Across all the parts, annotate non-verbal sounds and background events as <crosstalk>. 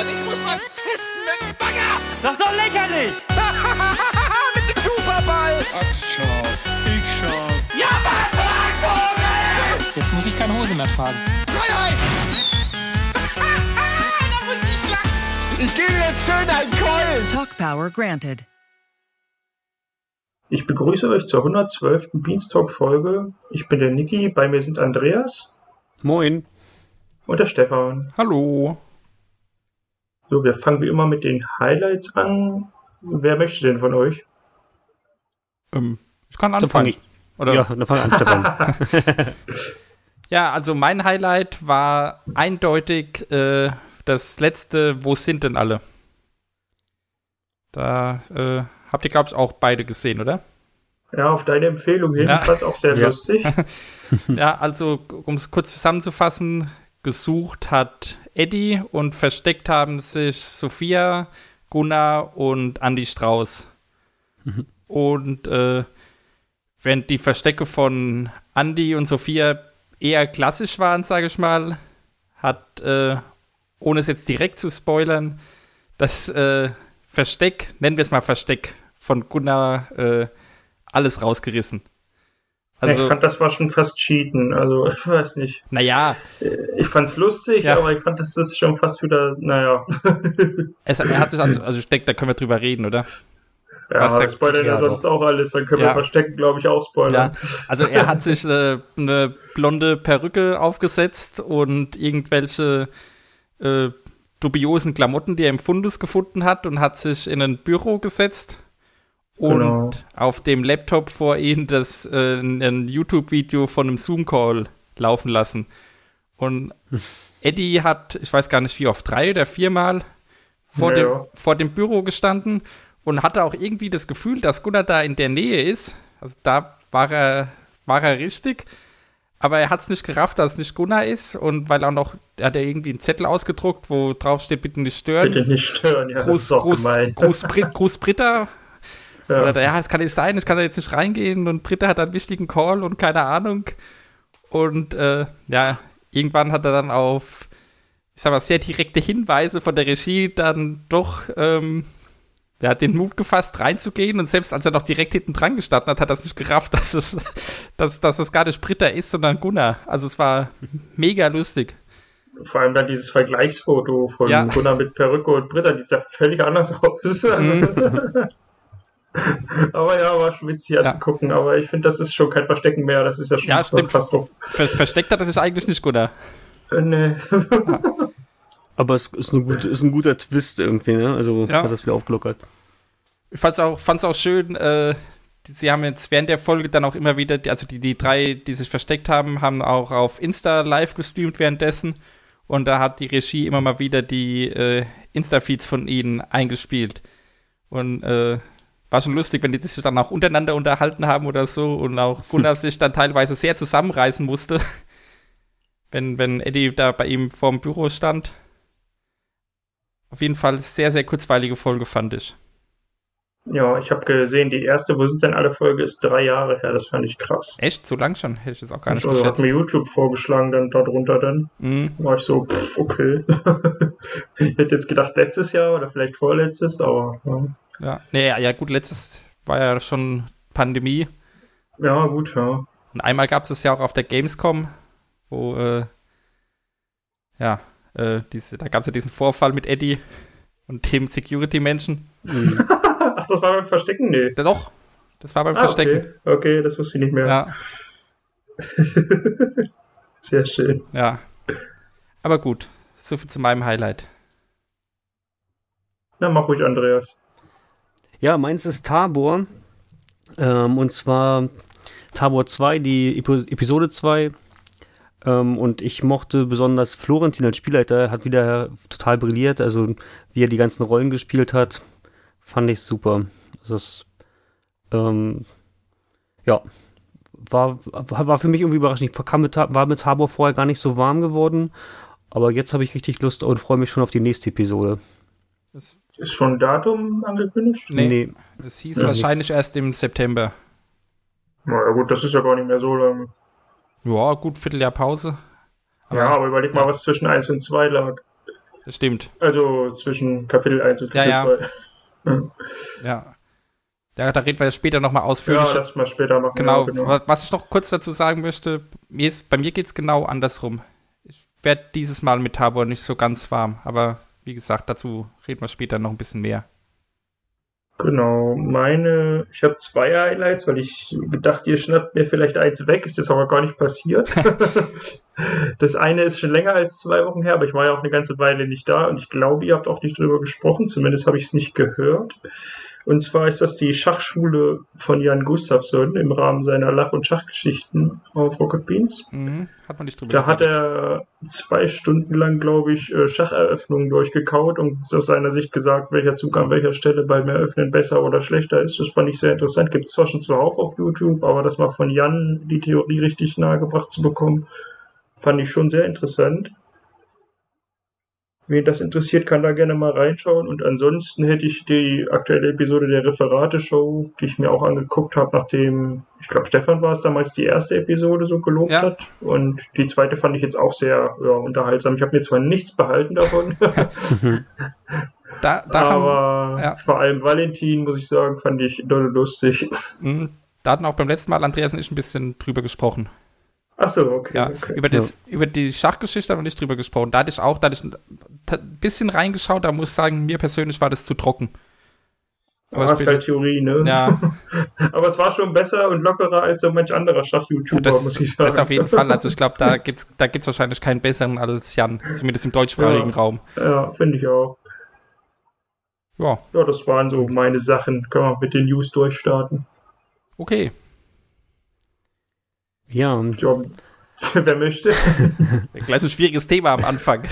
und ich muss mal pissen mit dem Bagger. Das ist doch lächerlich! <laughs> mit dem Superball. Ach, schau. Ich schau. Ja, was, Vogel? Jetzt muss ich keine Hose mehr tragen. Freiheit. <laughs> da muss ich gebe jetzt schön einen Keulen. Talk Power granted. Ich begrüße euch zur 112. Beanstalk-Folge. Ich bin der Niki, bei mir sind Andreas Moin. und der Stefan. Hallo. So, wir fangen wie immer mit den Highlights an. Wer möchte denn von euch? Ähm, ich kann anfangen. fange ich. Oder? Ja, dann fang an, Stefan. <laughs> Ja, also mein Highlight war eindeutig äh, das letzte Wo sind denn alle? Da äh, habt ihr, glaube ich, auch beide gesehen, oder? Ja, auf deine Empfehlung hin. Ja. Auch sehr Ja. lustig. <laughs> ja, also um es kurz zusammenzufassen, gesucht hat Eddie und versteckt haben sich Sophia, Gunnar und Andy Strauß. Und äh, während die Verstecke von Andy und Sophia eher klassisch waren, sage ich mal, hat, äh, ohne es jetzt direkt zu spoilern, das äh, Versteck, nennen wir es mal Versteck, von Gunnar äh, alles rausgerissen. Ich Also, fand, das war schon fast Cheaten. Also, <laughs> ich weiß nicht. naja, Ich fand's lustig, Ja. aber ich fand, das ist schon fast wieder, naja. <laughs> es, er hat sich also, also ich denke, da können wir drüber reden, oder? Ja, Was aber ja- spoilern ja, ja, sonst auch alles. Dann können Ja. wir verstecken, glaube ich, auch Ja, spoilern. also er hat sich äh, eine blonde Perücke aufgesetzt und irgendwelche äh, dubiosen Klamotten, die er im Fundus gefunden hat und hat sich in ein Büro gesetzt und Genau. auf dem Laptop vor ihm das äh, ein YouTube-Video von einem Zoom-Call laufen lassen. Und <laughs> Eddie hat, ich weiß gar nicht wie oft, drei oder viermal vor, Ja, dem, ja. vor dem Büro gestanden und hatte auch irgendwie das Gefühl, dass Gunnar da in der Nähe ist. Also da war er, war er richtig. Aber er hat es nicht gerafft, dass es nicht Gunnar ist. Und weil auch noch, er hat ja irgendwie einen Zettel ausgedruckt, wo drauf steht, bitte nicht stören. Bitte nicht stören, ja, das Gruß, ist auch Gruß. Gruß, Gruß Britta. Ja. Oder, ja, das kann nicht sein, ich kann da jetzt nicht reingehen. Und Britta hat einen wichtigen Call und keine Ahnung. Und äh, ja, irgendwann hat er dann auf, ich sag mal, sehr direkte Hinweise von der Regie dann doch ähm, der hat den Mut gefasst, reinzugehen und selbst als er noch direkt hinten dran gestanden hat, hat er es nicht gerafft, <laughs> dass es, dass, dass es gar nicht Britta ist, sondern Gunnar. Also es war mega lustig. Vor allem dann dieses Vergleichsfoto von Ja. Gunnar mit Perücke und Britta, die sieht ja völlig anders aus. <laughs> aber ja, war schon witzig. Ja. anzugucken. Aber ich finde, das ist schon kein Verstecken mehr. Das ist ja schon Ja, stimmt. fast drauf. Ver versteckt hat er sich eigentlich nicht, Gunnar. Äh, nee. <laughs> Aber es ist ein, gut, ist ein guter Twist irgendwie, ne? Also Ja. hat das wieder aufgelockert. Ich fand's auch, fand's auch schön, äh, die- sie haben jetzt während der Folge dann auch immer wieder, die- also die, die drei, die sich versteckt haben, haben auch auf Insta live gestreamt währenddessen. Und da hat die Regie immer mal wieder die äh, Insta-Feeds von ihnen eingespielt. Und äh, war schon lustig, wenn die sich dann auch untereinander unterhalten haben oder so und auch Gunnar <laughs> sich dann teilweise sehr zusammenreißen musste, wenn, wenn Eddie da bei ihm vorm Büro stand. Auf jeden Fall sehr, sehr kurzweilige Folge, fand ich. Ja, ich habe gesehen, die erste, wo sind denn alle Folge, ist drei Jahre her. Das fand ich krass. Echt? So lang schon? Hätte ich das auch gar nicht Also hat geschätzt. mir YouTube vorgeschlagen, dann darunter dann. Mhm. War ich so, pff, okay. <laughs> ich hätte jetzt gedacht, letztes Jahr oder vielleicht vorletztes, aber ja, Ja. Nee, ja, gut, letztes war ja schon Pandemie. ja gut, ja. Und einmal gab es es ja auch auf der Gamescom, wo, äh, ja, äh, diese, da gab es ja diesen Vorfall mit Eddie und dem Security-Menschen. <laughs> Ach, das war beim Verstecken? Nee. Ja, Doch, das war beim Ah, Verstecken. okay. okay, das wusste ich nicht mehr. Ja, <laughs> Sehr schön. ja. Aber gut, so viel zu meinem Highlight. Na, mach ruhig, Andreas. Ja, meins ist Tabor. Ähm, und zwar Tabor 2, die Epo Episode 2. Ähm, und ich mochte besonders Florentin als Spielleiter, hat wieder total brilliert. Also, wie er die ganzen Rollen gespielt hat, fand ich super. Also Das, ähm, ja, war, war für mich irgendwie überraschend. Ich kam mit, war mit Tabor vorher gar nicht so warm geworden. Aber jetzt habe ich richtig Lust und freue mich schon auf die nächste Episode. Das, Ist schon ein Datum angekündigt? nee, es hieß Ja, wahrscheinlich erst im September. Na ja, gut, das ist ja gar nicht mehr so lange. Ja, gut, Vierteljahr Pause. ja, aber überleg mal, was zwischen 1 und 2 lag. stimmt. Also zwischen Kapitel 1 und Kapitel Ja, 2. ja. <laughs> Ja. Ja, da reden wir später nochmal Ja, ausführlich. das mal später machen. genau. Ja, Wa- Was ich noch kurz dazu sagen möchte, mir ist, bei mir geht es genau andersrum. Ich werde dieses Mal mit Tabor nicht so ganz warm, aber wie gesagt, dazu reden wir später noch ein bisschen mehr. Genau, meine, ich habe zwei Highlights, weil ich gedacht, ihr schnappt mir vielleicht eins weg, ist das aber gar nicht passiert. <laughs> das eine ist schon länger als zwei Wochen her, aber ich war ja auch eine ganze Weile nicht da und ich glaube, ihr habt auch nicht drüber gesprochen, zumindest habe ich es nicht gehört. Und zwar ist das die Schachschule von Jan Gustafsson im Rahmen seiner Lach- und Schachgeschichten auf Rocket Beans. Mhm. Hat man nicht drüber Da hat er zwei Stunden lang, glaube ich, äh, Schacheröffnungen durchgekaut und aus seiner Sicht gesagt, welcher Zug an welcher Stelle beim Eröffnen besser oder schlechter ist. Das fand ich sehr interessant. Gibt es zwar schon zuhauf auf YouTube, aber das mal von Jan die Theorie richtig nahegebracht zu bekommen, fand ich schon sehr interessant. Wen das interessiert, kann da gerne mal reinschauen. Und ansonsten hätte ich die aktuelle Episode der Referate-Show, die ich mir auch angeguckt habe, nachdem, ich glaube, Stefan war es damals, die erste Episode so gelobt Ja. hat. Und die zweite fand ich jetzt auch sehr ja, unterhaltsam. Ich habe mir zwar nichts behalten davon, <laughs> Da, da, haben, aber ja. vor allem Valentin, muss ich sagen, fand ich dolle lustig. mh, da hatten auch beim letzten Mal Andreas und ich ein bisschen drüber gesprochen. Achso, okay. Ja, okay. über, das, über die Schachgeschichte haben wir nicht drüber gesprochen. Da hatte ich auch, da hatte ich ein bisschen reingeschaut, da muss ich sagen, mir persönlich war das zu trocken. Aber hast später- halt Theorie, ne? Ja, <laughs> Aber es war schon besser und lockerer als so manch anderer Schach-YouTuber, das, muss ich sagen. das auf jeden Fall. Also ich glaube, da <laughs> gibt es da gibt's wahrscheinlich keinen besseren als Jan, zumindest im deutschsprachigen Ja. Raum. Ja, finde ich auch. Ja, Ja, das waren so meine Sachen. Können wir mit den News durchstarten. okay. Ja, und Ja, <laughs> wer möchte. Gleich ein schwieriges Thema am Anfang.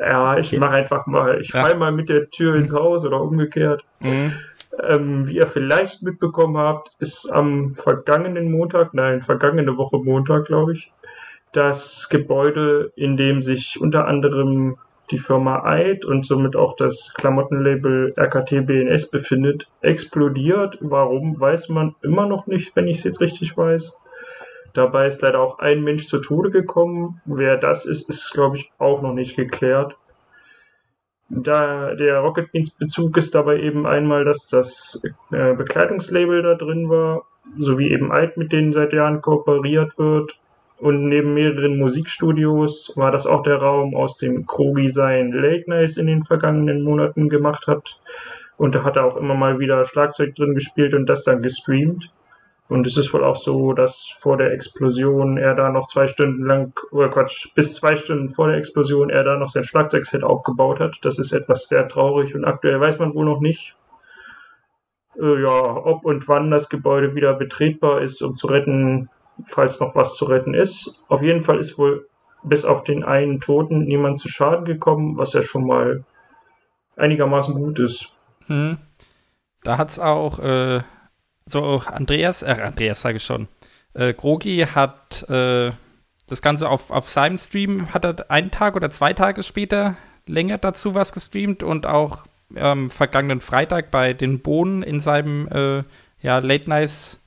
Ja, ich mache einfach mal. Ich Ja. fall mal mit der Tür ins Haus oder umgekehrt. Mhm. Ähm, wie ihr vielleicht mitbekommen habt, ist am vergangenen Montag, nein, vergangene Woche Montag, glaube ich, das Gebäude, in dem sich unter anderem die Firma Eid und somit auch das Klamottenlabel RKT BNS befindet, explodiert. Warum, weiß man immer noch nicht, wenn ich es jetzt richtig weiß. Dabei ist leider auch ein Mensch zu Tode gekommen. Wer das ist, ist, glaube ich, auch noch nicht geklärt. Da der Rocket Beans Bezug ist dabei eben einmal, dass das äh, Bekleidungslabel da drin war, sowie eben Alt mit denen seit Jahren kooperiert wird. Und neben mehreren Musikstudios war das auch der Raum, aus dem Krogi sein Late Nights in den vergangenen Monaten gemacht hat. Und da hat er auch immer mal wieder Schlagzeug drin gespielt und das dann gestreamt. Und es ist wohl auch so, dass vor der Explosion er da noch zwei Stunden lang, oder Quatsch, bis zwei Stunden vor der Explosion er da noch sein Schlagzeugset aufgebaut hat. Das ist etwas sehr traurig und aktuell weiß man wohl noch nicht, äh, ja, ob und wann das Gebäude wieder betretbar ist, um zu retten, falls noch was zu retten ist. Auf jeden Fall ist wohl bis auf den einen Toten niemand zu Schaden gekommen, was ja schon mal einigermaßen gut ist. Mhm. Da hat's auch, äh, so Andreas, äh, Andreas sage ich schon, äh, Krogi hat äh, das Ganze auf, auf seinem Stream, hat er einen Tag oder zwei Tage später länger dazu was gestreamt und auch ähm, vergangenen Freitag bei den Bohnen in seinem äh, ja, Late Night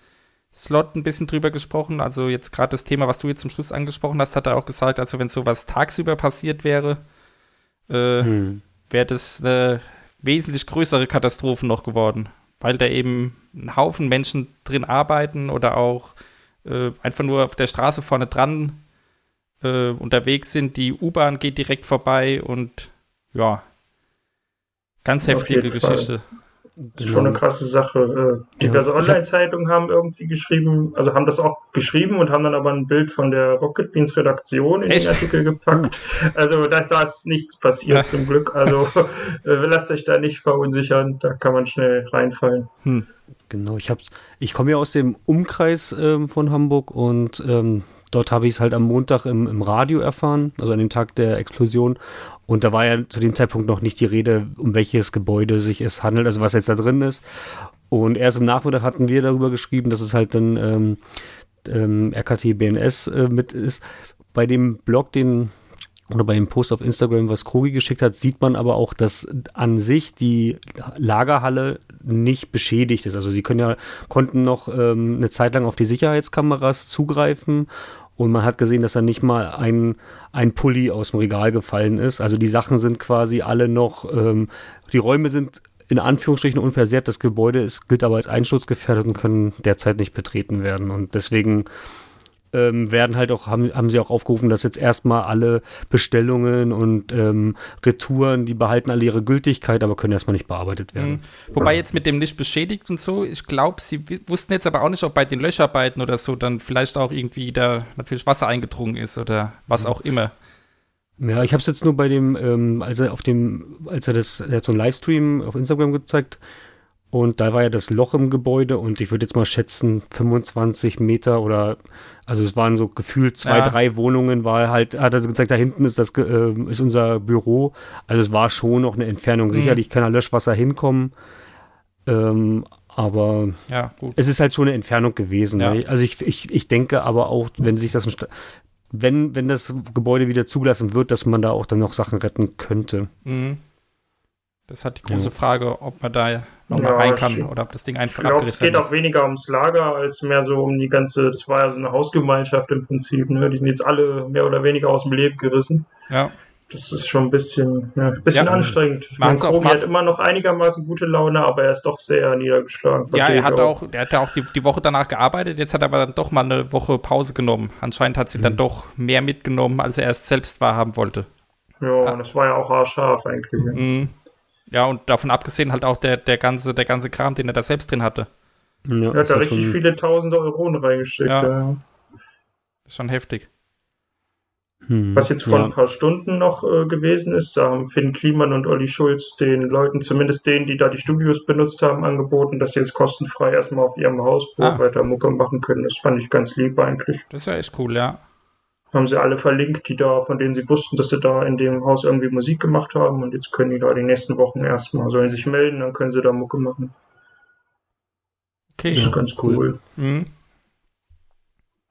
Slot ein bisschen drüber gesprochen. Also jetzt gerade das Thema, was du jetzt zum Schluss angesprochen hast, hat er auch gesagt, also wenn sowas tagsüber passiert wäre, äh, hm. wäre das eine wesentlich größere Katastrophe noch geworden, weil da eben ein Haufen Menschen drin arbeiten oder auch äh, einfach nur auf der Straße vorne dran äh, unterwegs sind. Die U-Bahn geht direkt vorbei und ja, ganz heftige jeden Fall. Das ist schon eine krasse Sache. Äh, diverse Ja, Online-Zeitungen haben irgendwie geschrieben, also haben das auch geschrieben und haben dann aber ein Bild von der Rocket Beans Redaktion in Echt? den Artikel gepackt. Also da, da ist nichts passiert zum Glück. Also <laughs> äh, lasst euch da nicht verunsichern, da kann man schnell reinfallen. Hm. Genau, ich hab's, ich komme ja aus dem Umkreis ähm, von Hamburg und ähm, dort habe ich es halt am Montag im, im Radio erfahren, also an dem Tag der Explosion. Und da war ja zu dem Zeitpunkt noch nicht die Rede, um welches Gebäude sich es handelt, also was jetzt da drin ist. Und erst im Nachmittag hatten wir darüber geschrieben, dass es halt dann ähm, ähm, RKT BNS äh, mit ist. Bei dem Blog, den oder bei dem Post auf Instagram, was Krogi geschickt hat, sieht man aber auch, dass an sich die Lagerhalle nicht beschädigt ist. Also sie können ja, konnten noch ähm, eine Zeit lang auf die Sicherheitskameras zugreifen Und man hat gesehen, dass da nicht mal ein, ein Pulli aus dem Regal gefallen ist. Also die Sachen sind quasi alle noch, ähm, die Räume sind in Anführungsstrichen unversehrt. Das Gebäude ist, gilt aber als einsturzgefährdet und können derzeit nicht betreten werden. Und deswegen ähm, werden halt auch, haben, haben sie auch aufgerufen, dass jetzt erstmal alle Bestellungen und ähm, Retouren, die behalten alle ihre Gültigkeit, aber können erstmal nicht bearbeitet werden. Mhm. Wobei jetzt mit dem nicht beschädigt und so, ich glaube, sie wussten jetzt aber auch nicht, ob bei den Löscharbeiten oder so dann vielleicht auch irgendwie da natürlich Wasser eingedrungen ist oder was auch immer. Ja, ich habe es jetzt nur bei dem, ähm, als er auf dem, als er das, er hat so einen Livestream auf Instagram gezeigt und da war ja das Loch im Gebäude und ich würde jetzt mal schätzen 25 Meter oder also es waren so gefühlt zwei, ja. drei Wohnungen, war halt, hat er gesagt, da hinten ist das äh, ist unser Büro. Also es war schon noch eine Entfernung. Mhm. Sicherlich kann da Löschwasser hinkommen. Ähm, aber ja, es ist halt schon eine Entfernung gewesen. Ja. Ne? Also ich, ich, ich denke aber auch, wenn sich das wenn, wenn das Gebäude wieder zugelassen wird, dass man da auch dann noch Sachen retten könnte. Mhm. Das hat die große ja. Frage, ob man da nochmal ja, rein kann oder ob das Ding einfach ich glaub, abgerissen wird. Es geht auch weniger ums Lager als mehr so um die ganze, das war ja so eine Hausgemeinschaft im Prinzip, ne? Die sind jetzt alle mehr oder weniger aus dem Leben gerissen. Ja. Das ist schon ein bisschen, ja, ein bisschen ja. anstrengend. Chromi hat immer noch einigermaßen gute Laune, aber er ist doch sehr niedergeschlagen. Ja, er hat auch, er hat auch die, die Woche danach gearbeitet, jetzt hat er aber dann doch mal eine Woche Pause genommen. Anscheinend hat sie mhm. dann doch mehr mitgenommen, als er erst selbst wahrhaben wollte. Ja, ja. und das war ja auch haarscharf eigentlich. Mhm. Ja, und davon abgesehen halt auch der, der, ganze, der ganze Kram, den er da selbst drin hatte. Ja, er hat da richtig schon... viele tausende Euro reingesteckt. Ja. ja. Ist schon heftig. Hm, Was jetzt vor ja. ein paar Stunden noch äh, gewesen ist, da haben Finn Kliman und Olli Schulz den Leuten, zumindest denen, die da die Studios benutzt haben, angeboten, dass sie jetzt kostenfrei erstmal auf ihrem Hausboot ah. weiter Mucke machen können. Das fand ich ganz lieb eigentlich. Das ist ja echt cool, ja haben sie alle verlinkt, die da, von denen sie wussten, dass sie da in dem Haus irgendwie Musik gemacht haben und jetzt können die da die nächsten Wochen erstmal, sollen sich melden, dann können sie da Mucke machen. Okay. Das ist ganz cool. Mhm.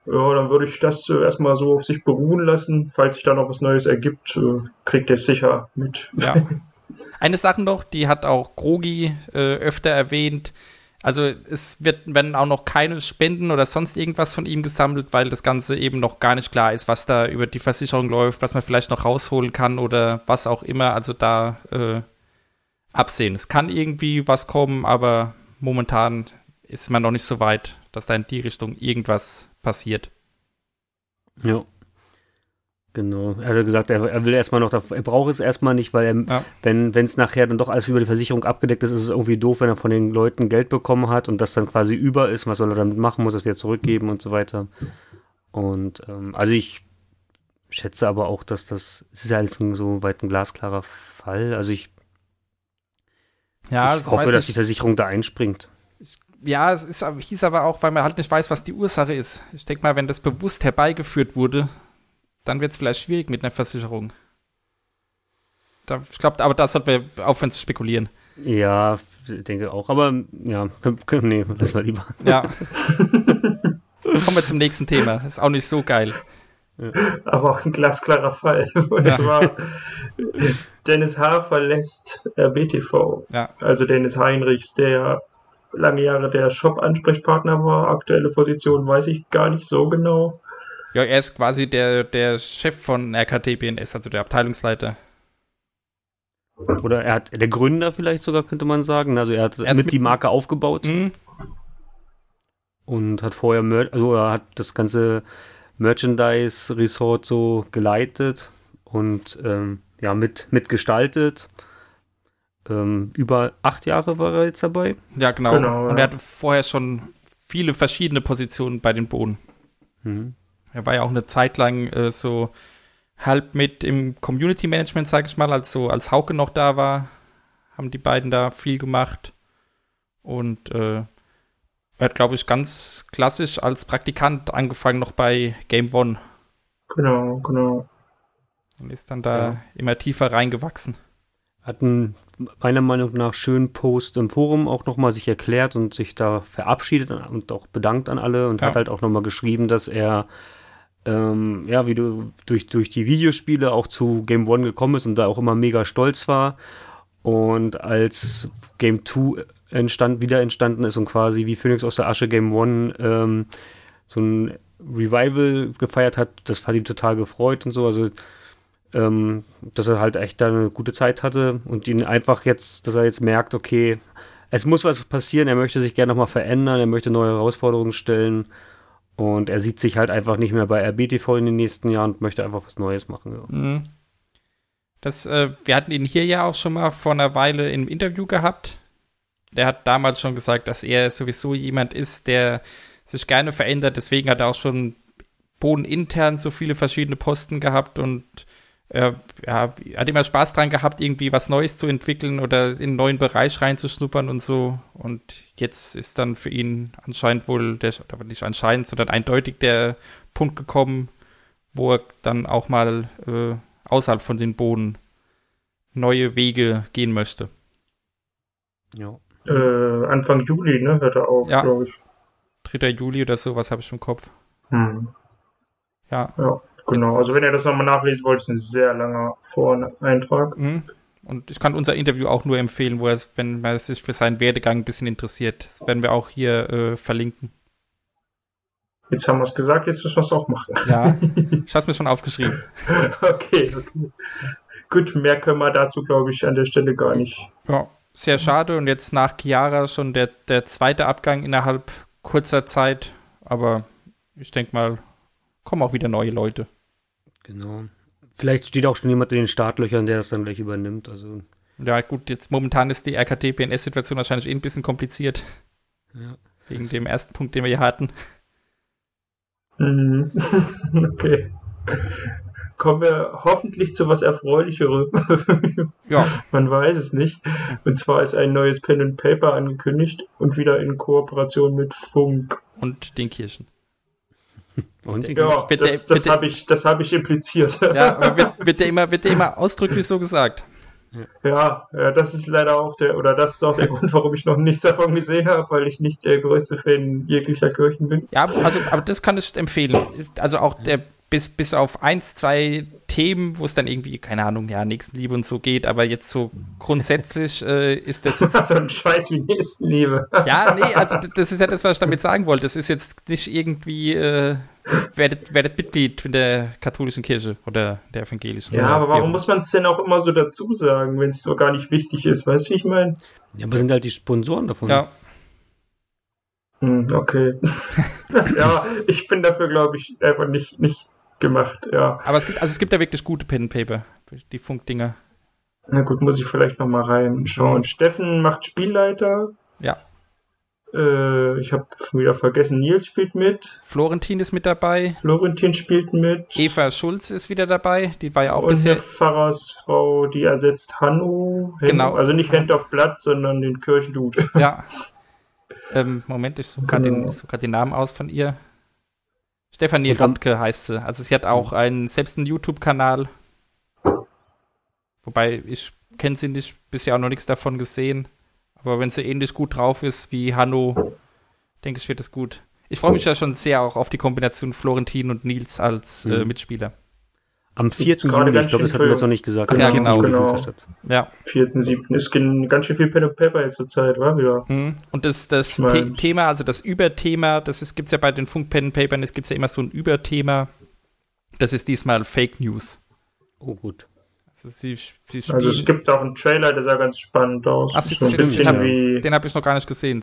Ja, dann würde ich das äh, erstmal so auf sich beruhen lassen. Falls sich da noch was Neues ergibt, äh, kriegt ihr es sicher mit. Ja. <laughs> Eine Sache noch, die hat auch Grogi äh, öfter erwähnt, also es wird, wenn auch noch keine Spenden oder sonst irgendwas von ihm gesammelt, weil das Ganze eben noch gar nicht klar ist, was da über die Versicherung läuft, was man vielleicht noch rausholen kann oder was auch immer. Also da äh, absehen. Es kann irgendwie was kommen, aber momentan ist man noch nicht so weit, dass da in die Richtung irgendwas passiert. Ja. Genau. Er hat gesagt, er, er will erstmal noch, er braucht es erstmal nicht, weil er, ja. wenn es nachher dann doch alles über die Versicherung abgedeckt ist, ist es irgendwie doof, wenn er von den Leuten Geld bekommen hat und das dann quasi über ist. Was soll er damit machen? Muss er es wieder zurückgeben und so weiter. Und ähm, also ich schätze aber auch, dass das, es ist ja alles ein, so weit ein glasklarer Fall. Also ich, ja, ich hoffe, dass die Versicherung da einspringt. Ja, es ist, hieß aber auch, weil man halt nicht weiß, was die Ursache ist. Ich denke mal, wenn das bewusst herbeigeführt wurde, dann wird es vielleicht schwierig mit einer Versicherung. Da, ich glaube, aber da sollten wir aufhören zu spekulieren. Ja, ich denke auch. Aber ja, können, können, nee, lass mal lieber. Ja. <laughs> Kommen wir zum nächsten Thema. Ist auch nicht so geil. Ja. Aber auch ein glasklarer Fall. <laughs> Und ja. es war Dennis H. verlässt BTV. Ja. Also Dennis Heinrichs, der lange Jahre der Shop-Ansprechpartner war. Aktuelle Position weiß ich gar nicht so genau. Ja, er ist quasi der, der Chef von RKT BNS, also der Abteilungsleiter. Oder er hat der Gründer vielleicht sogar, könnte man sagen. Also er hat, er mit, mit die Marke aufgebaut. Mhm. Und hat vorher, Mer also er hat das ganze Merchandise-Resort so geleitet und ähm, ja, mit, mitgestaltet. Ähm, über acht Jahre war er jetzt dabei. Ja, genau. genau und er hatte vorher schon viele verschiedene Positionen bei den Bohnen. Mhm. Er war ja auch eine Zeit lang äh, so halb mit im Community Management, sag ich mal, als so als Hauke noch da war, haben die beiden da viel gemacht. Und äh, er hat, glaube ich, ganz klassisch als Praktikant angefangen, noch bei Game One. Genau, genau. Und ist dann da ja. immer tiefer reingewachsen. Hat einen meiner Meinung nach schönen Post im Forum auch nochmal sich erklärt und sich da verabschiedet und auch bedankt an alle und ja. hat halt auch nochmal geschrieben, dass er ähm, ja, wie du durch, durch die Videospiele auch zu Game One gekommen bist und da auch immer mega stolz war. Und als Game 2 entstand, wieder entstanden ist und quasi wie Phoenix aus der Asche Game One ähm, so ein Revival gefeiert hat, das hat ihn total gefreut und so. Also, ähm, dass er halt echt da eine gute Zeit hatte und ihn einfach jetzt, dass er jetzt merkt, okay, es muss was passieren, er möchte sich gerne nochmal verändern, er möchte neue Herausforderungen stellen und er sieht sich halt einfach nicht mehr bei RBTV in den nächsten Jahren und möchte einfach was Neues machen. Ja. Mhm. Das, äh, wir hatten ihn hier ja auch schon mal vor einer Weile im Interview gehabt. Der hat damals schon gesagt, dass er sowieso jemand ist, der sich gerne verändert. Deswegen hat er auch schon bodenintern so viele verschiedene Posten gehabt und äh, ja, hat immer Spaß dran gehabt, irgendwie was Neues zu entwickeln oder in einen neuen Bereich reinzuschnuppern und so. Und jetzt ist dann für ihn anscheinend wohl, der, oder nicht anscheinend, sondern eindeutig der Punkt gekommen, wo er dann auch mal äh, außerhalb von den Boden neue Wege gehen möchte. Ja. Äh, Anfang Juli, ne, hört er auf, ja. glaube ich. 3. Juli oder so, was habe ich im Kopf. Hm. Ja. Ja, genau. Also wenn ihr das nochmal nachlesen wollt, ist ein sehr langer Voreintrag. Mhm. Und ich kann unser Interview auch nur empfehlen, wo er, wenn man sich für seinen Werdegang ein bisschen interessiert. Das werden wir auch hier äh, verlinken. Jetzt haben wir es gesagt, jetzt müssen wir es auch machen. Ja, <laughs> ich habe es mir schon aufgeschrieben. okay, okay. Gut, mehr können wir dazu, glaube ich, an der Stelle gar nicht. Ja, sehr schade. Und jetzt nach Chiara schon der, der zweite Abgang innerhalb kurzer Zeit. Aber ich denke mal, kommen auch wieder neue Leute. Genau. Vielleicht steht auch schon jemand in den Startlöchern, der das dann gleich übernimmt. Also. Ja, gut, jetzt momentan ist die RKT-PNS-Situation wahrscheinlich eh ein bisschen kompliziert. Ja. Wegen dem ersten Punkt, den wir hier hatten. Mhm. <laughs> okay. Kommen wir hoffentlich zu was Erfreulicherem. <laughs> ja. Man weiß es nicht. Und zwar ist ein neues Pen and Paper angekündigt und wieder in Kooperation mit Funk. Und den Kirchen. Und ja, bitte, das, das habe ich, hab ich impliziert. Ja, <laughs> aber wird, wird, der immer, wird der immer ausdrücklich so gesagt. Ja, ja, das ist leider auch der, oder das ist auch der <laughs> Grund, warum ich noch nichts davon gesehen habe, weil ich nicht der größte Fan jeglicher Kirchen bin. Ja, also, aber das kann ich empfehlen. Also auch der bis, bis auf eins, zwei Themen, wo es dann irgendwie, keine Ahnung, ja, Nächstenliebe und so geht, aber jetzt so grundsätzlich äh, ist das jetzt. <laughs> so ein Scheiß wie Nächstenliebe. ja, nee, also das ist ja das, was ich damit sagen wollte. Das ist jetzt nicht irgendwie, äh, werdet, werdet Mitglied in der katholischen Kirche oder der evangelischen. Ja, aber warum muss man es denn auch immer so dazu sagen, wenn es so gar nicht wichtig ist? Weißt du, wie ich meine? Ja, aber sind halt die Sponsoren davon. Ja. Hm, okay. <laughs> ja, ich bin dafür, glaube ich, einfach nicht, nicht gemacht, ja. Aber es gibt, also es gibt ja wirklich gute Pen and Paper, die Funkdinger. Na gut, muss ich vielleicht nochmal reinschauen. Mhm. Steffen macht Spielleiter. Ja. Äh, ich habe wieder vergessen, Nils spielt mit. Florentin ist mit dabei. Florentin spielt mit. Eva Schulz ist wieder dabei. Die war ja auch Und bisher. Die Pfarrersfrau, die ersetzt Hanno. Genau. Also nicht Hand auf Blatt, sondern den Kirchendude. Ja. <laughs> Ähm, Moment, ich suche gerade genau. den, such den Namen aus von ihr. Stefanie Radke heißt sie. Also sie hat auch einen, selbst einen YouTube-Kanal. Wobei ich kenne sie nicht, bisher auch noch nichts davon gesehen. Aber wenn sie ähnlich gut drauf ist wie Hanno, denke ich, wird es gut. Ich freue mich ja schon sehr auch auf die Kombination Florentin und Nils als äh, Mhm. Mitspieler. Am 4. Juli, ich glaube, das hatten wir jetzt noch nicht gesagt. Ach ja, Am 4. genau. Genau. Ja. 4.7. ist ganz schön viel Pen and Paper jetzt zur Zeit, war wieder. Mhm. Und das, das Ich mein- The Thema, also das Überthema, das gibt es ja bei den Funk Pen Papern, es gibt ja immer so ein Überthema. Das ist diesmal Fake News. Oh, gut. Also sie, sie. Also es gibt auch einen Trailer, der sah ganz spannend aus. Ach, siehst so du, ein den, bisschen den habe wie. hab ich noch gar nicht gesehen.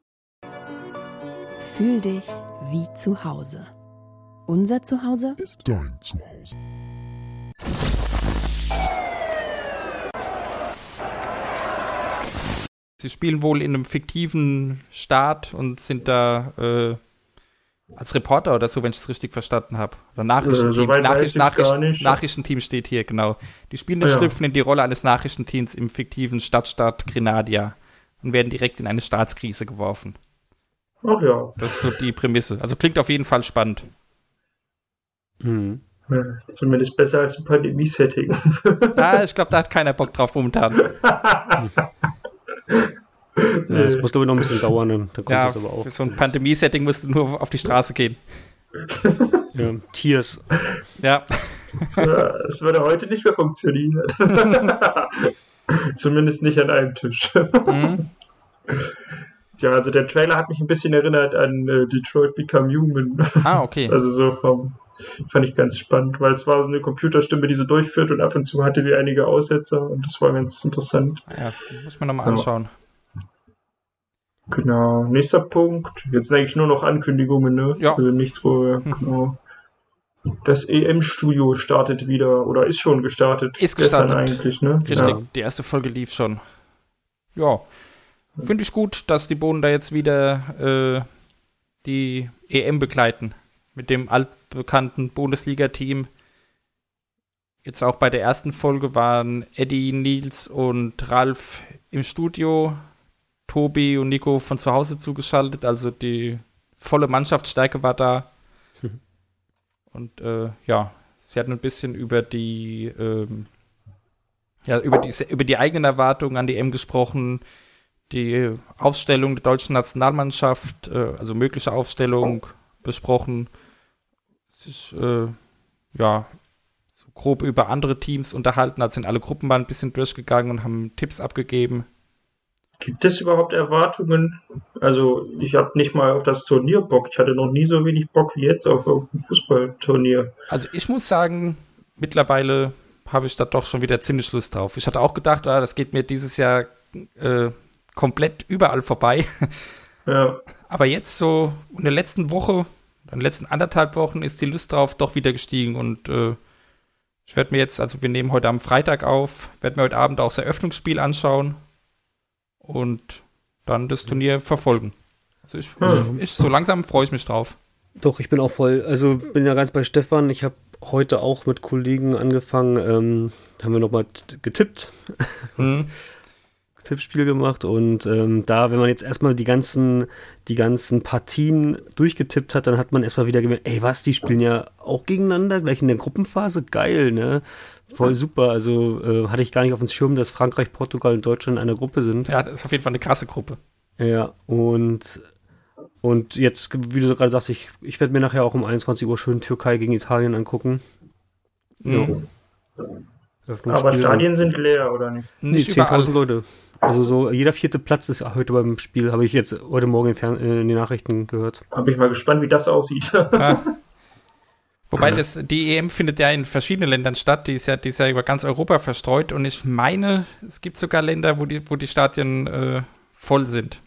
Fühl dich wie zu Hause. Unser Zuhause ist dein Zuhause. Sie spielen wohl in einem fiktiven Staat und sind da äh, als Reporter oder so, wenn ich es richtig verstanden habe. Oder Nachrichtenteam. Äh, Nachricht, Nachricht. Nachrichtenteam steht hier, genau. Die spielen und Ja. schlüpfen in die Rolle eines Nachrichtenteams im fiktiven Stadtstaat Grenadia und werden direkt in eine Staatskrise geworfen. Ach ja. Das ist so die Prämisse. Also klingt auf jeden Fall spannend. Mhm. Ja, Zumindest besser als ein Pandemie-Setting. <laughs> Ja, ich glaube, da hat keiner Bock drauf momentan. <laughs> Ja, es muss, glaube ich, noch ein bisschen dauern, dann, dann kommt Ja, das aber auch. so ein Pandemie-Setting musst du nur auf die Straße gehen. <laughs> Ja, Tiers. Ja. Es würde heute nicht mehr funktionieren. Zumindest nicht an einem Tisch. Mhm. ja, also der Trailer hat mich ein bisschen erinnert an äh, Detroit Become Human. Ah, okay. Also so vom, fand ich ganz spannend, weil es war so eine Computerstimme, die so durchführt und ab und zu hatte sie einige Aussetzer und das war ganz interessant. Ja, muss man nochmal anschauen. Genau, nächster Punkt. Jetzt eigentlich nur noch Ankündigungen, ne? Ja. Also nichts, wo wir, genau. Das EM-Studio startet wieder oder ist schon gestartet. Ist gestartet. eigentlich, ne? Richtig, Ja. die erste Folge lief schon. Ja, finde ich gut, dass die Bohnen da jetzt wieder äh, die EM begleiten. Mit dem altbekannten Bundesliga-Team. Jetzt auch bei der ersten Folge waren Eddie, Nils und Ralf im Studio. Tobi und Nico von zu Hause zugeschaltet. Also die volle Mannschaftsstärke war da. Und äh, ja, sie hatten ein bisschen über die ähm, ja, über die, über die eigenen Erwartungen an die EM gesprochen, die Aufstellung der deutschen Nationalmannschaft, äh, also mögliche Aufstellung besprochen. Ist, äh, ja, so grob über andere Teams unterhalten, also sind alle Gruppen mal ein bisschen durchgegangen und haben Tipps abgegeben. Gibt es überhaupt Erwartungen? Also, ich habe nicht mal auf das Turnier Bock. Ich hatte noch nie so wenig Bock wie jetzt auf, auf ein Fußballturnier. Also ich muss sagen, mittlerweile habe ich da doch schon wieder ziemlich Lust drauf. Ich hatte auch gedacht, ah, das geht mir dieses Jahr äh, komplett überall vorbei. Ja, Aber jetzt so in der letzten Woche, in den letzten anderthalb Wochen ist die Lust drauf doch wieder gestiegen und äh, ich werde mir jetzt, also wir nehmen heute am Freitag auf, werde mir heute Abend auch das Eröffnungsspiel anschauen und dann das Turnier verfolgen. Also ich, Hm. ich, ich so langsam freue ich mich drauf. Doch, ich bin auch voll, also bin ja ganz bei Stefan. Ich habe heute auch mit Kollegen angefangen, ähm, haben wir nochmal getippt, Hm. <laughs> Tippspiel gemacht und ähm, da, wenn man jetzt erstmal die ganzen, die ganzen Partien durchgetippt hat, dann hat man erstmal wieder gemerkt, ey was, die spielen ja auch gegeneinander, gleich in der Gruppenphase, geil, ne? Voll super, also äh, hatte ich gar nicht auf dem Schirm, dass Frankreich, Portugal und Deutschland in einer Gruppe sind. Ja, das ist auf jeden Fall eine krasse Gruppe. Ja, und, und jetzt, wie du gerade sagst, ich, ich werde mir nachher auch um 21 Uhr schön Türkei gegen Italien angucken. Mhm. Aber Stadien sind leer, oder nicht? Nee, Nicht überall. 10.000 Leute. Also so jeder vierte Platz ist heute beim Spiel, habe ich jetzt heute Morgen in, Fern äh, in den Nachrichten gehört. Bin ich mal gespannt, wie das aussieht. Ja. <laughs> Wobei das, die EM findet ja in verschiedenen Ländern statt, die ist ja, die ist ja über ganz Europa verstreut und ich meine, es gibt sogar Länder, wo die, wo die Stadien äh, voll sind.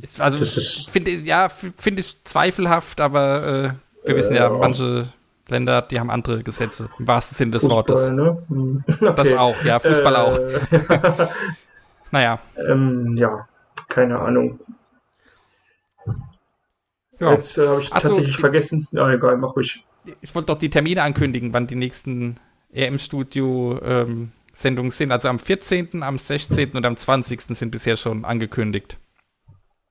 Ist, also finde ich, ja, finde ich zweifelhaft, aber äh, wir wissen ja, manche Länder, die haben andere Gesetze, im wahrsten Sinne des Wortes. ne? Hm. <laughs> Das Okay. auch, ja, Fußball auch. Äh, <laughs> Naja, ähm, ja, keine Ahnung. ja. Jetzt äh, habe ich Ach so, tatsächlich die- vergessen. Ja, egal, mach ruhig. ich wollte doch die Termine ankündigen, wann die nächsten EM-Studio-Sendungen sind. Also am 14., am 16. und am 20. sind bisher schon angekündigt.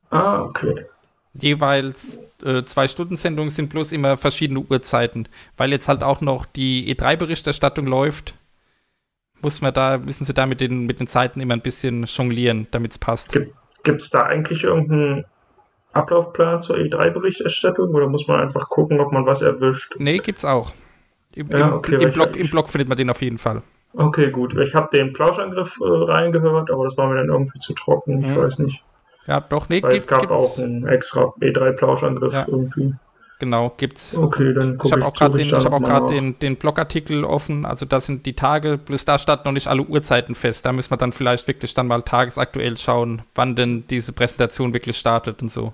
Ah, okay. Jeweils äh, zwei Stunden Sendungen sind bloß immer verschiedene Uhrzeiten. Weil jetzt halt auch noch die E3-Berichterstattung läuft, muss man da, müssen sie da mit den, mit den Zeiten immer ein bisschen jonglieren, damit es passt. Gibt es da eigentlich irgendeinen Ablaufplan zur E3-Berichterstattung oder muss man einfach gucken, ob man was erwischt? Nee, gibt's auch. Im, Ja, im, okay, im, weil Blog, Im Blog findet man den auf jeden Fall. Okay, gut. Ich habe den Plauschangriff äh, reingehört, aber das war mir dann irgendwie zu trocken. Ich Mhm. weiß nicht. Ja, doch, nee, Weil es gibt, gab gibt's. auch einen extra E3-Plauschangriff Ja. irgendwie. Genau, gibt's. Okay, dann Ich gucke habe ich, auch gerade den, ich ich hab auch grad den, den Blogartikel offen. Also da sind die Tage, bloß da standen noch nicht alle Uhrzeiten fest. Da müssen wir dann vielleicht wirklich dann mal tagesaktuell schauen, wann denn diese Präsentation wirklich startet und so.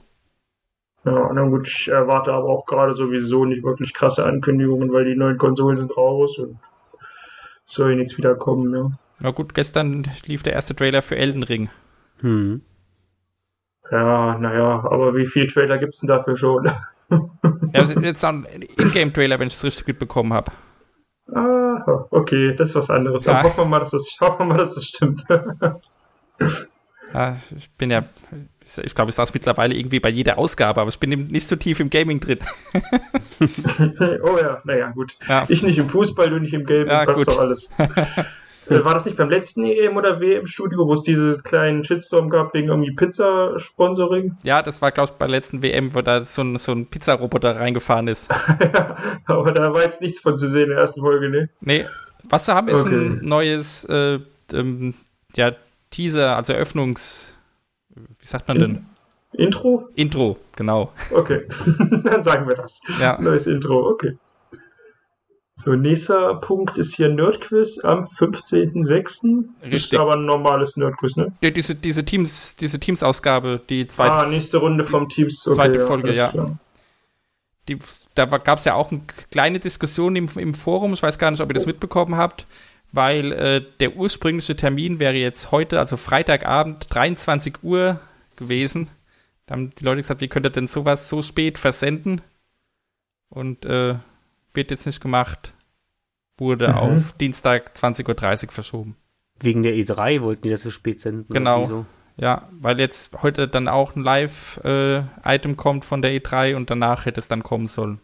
Ja, na gut, ich erwarte aber auch gerade sowieso nicht wirklich krasse Ankündigungen, weil die neuen Konsolen sind raus und soll jetzt wieder kommen, ja. Na gut, gestern lief der erste Trailer für Elden Ring. Hm. Ja, naja, aber wie viel Trailer gibt's denn dafür schon? Ja, ist jetzt ein Ingame-Trailer, wenn ich es richtig mitbekommen habe. ah, okay, das ist was anderes. Ja. Hoffen wir mal, dass das, <laughs> hoffen wir mal, dass das stimmt. Ja, ich bin ja, ich glaube, ich saß mittlerweile irgendwie bei jeder Ausgabe, aber ich bin eben nicht so tief im Gaming drin. <laughs> oh ja, naja, gut. Ja. Ich nicht im Fußball, du nicht im Gaming, passt gut. doch alles. <laughs> Äh, War das nicht beim letzten EM oder WM-Studio, wo es diese kleinen Shitstorm gab wegen irgendwie Pizza-Sponsoring? <laughs> Ja, das war, glaube ich, bei der letzten WM, wo da so ein, so ein Pizzaroboter reingefahren ist. <laughs> Aber da war jetzt nichts von zu sehen in der ersten Folge, ne? Nee, was wir haben, ist Okay. ein neues äh, ähm, ja, Teaser, also Eröffnungs. Wie sagt man denn? Intro? Intro, genau. Okay, <laughs> dann sagen wir das. Ja. Neues Intro, okay. So, nächster Punkt ist hier Nerdquiz am 15.06. Ist Richtig. aber ein normales Nerdquiz, ne? Die- Diese, diese Teams, diese Teams-Ausgabe, die zweite, ah, nächste Runde vom Teams. Okay, zweite Folge, ja. klar. die, da gab es ja auch eine kleine Diskussion im, im Forum, ich weiß gar nicht, ob ihr das mitbekommen habt, weil äh, der ursprüngliche Termin wäre jetzt heute, also Freitagabend, 23 Uhr gewesen. Da haben die Leute gesagt, wie könnt ihr denn sowas so spät versenden? Und äh, wird jetzt nicht gemacht. Wurde Mhm. auf Dienstag 20.30 Uhr verschoben. Wegen der E3 wollten die das so spät senden. Genau. wieso? Ja, weil jetzt heute dann auch ein Live-Item kommt von der E3 und danach hätte es dann kommen sollen.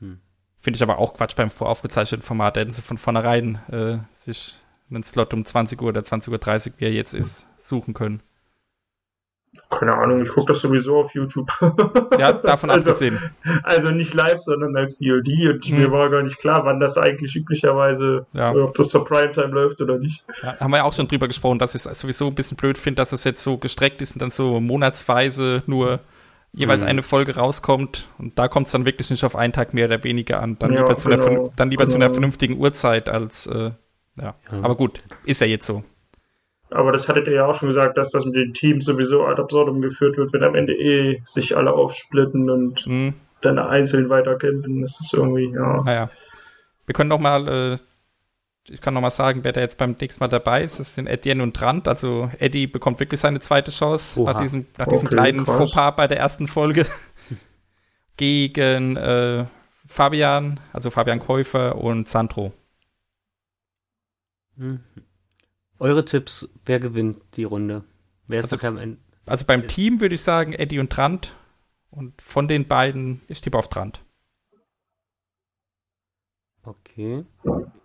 Hm. Finde ich aber auch Quatsch beim voraufgezeichneten Format. Da hätten sie von vornherein äh, sich einen Slot um 20 Uhr oder 20.30 Uhr, wie er jetzt ist, suchen können. Keine Ahnung, ich gucke das sowieso auf YouTube. <laughs> Ja, davon also, abgesehen. Also nicht live, sondern als VOD und Hm. mir war gar nicht klar, wann das eigentlich üblicherweise, Ja. äh, ob das zur Primetime läuft oder nicht. Ja, haben wir ja auch schon drüber gesprochen, dass ich es sowieso ein bisschen blöd finde, dass es jetzt so gestreckt ist und dann so monatsweise nur jeweils Mhm. eine Folge rauskommt. Und da kommt es dann wirklich nicht auf einen Tag mehr oder weniger an. Dann Ja, lieber, zu, einer, genau, vernün- dann lieber zu einer genau. vernünftigen Uhrzeit als, äh, ja. Ja. Aber gut, ist ja jetzt so. Aber das hattet ihr ja auch schon gesagt, dass das mit den Teams sowieso ad absurdum geführt wird, wenn am Ende eh sich alle aufsplitten und Hm, dann einzeln weiterkämpfen. Das ist irgendwie, ja. naja. Wir können noch mal, äh, ich kann noch mal sagen, wer da jetzt beim nächsten Mal dabei ist. Das sind Etienne und Trant. Also Eddie bekommt wirklich seine zweite Chance Oha. nach diesem, nach diesem Okay, kleinen krass. Fauxpas bei der ersten Folge. <laughs> Gegen äh, Fabian, also Fabian Käufer und Sandro. Mhm. Eure Tipps, wer gewinnt die Runde? Wer ist Also- am Ende? Also beim Team würde ich sagen Eddie und Trant. Und von den beiden, ich tippe auf Trant. Okay.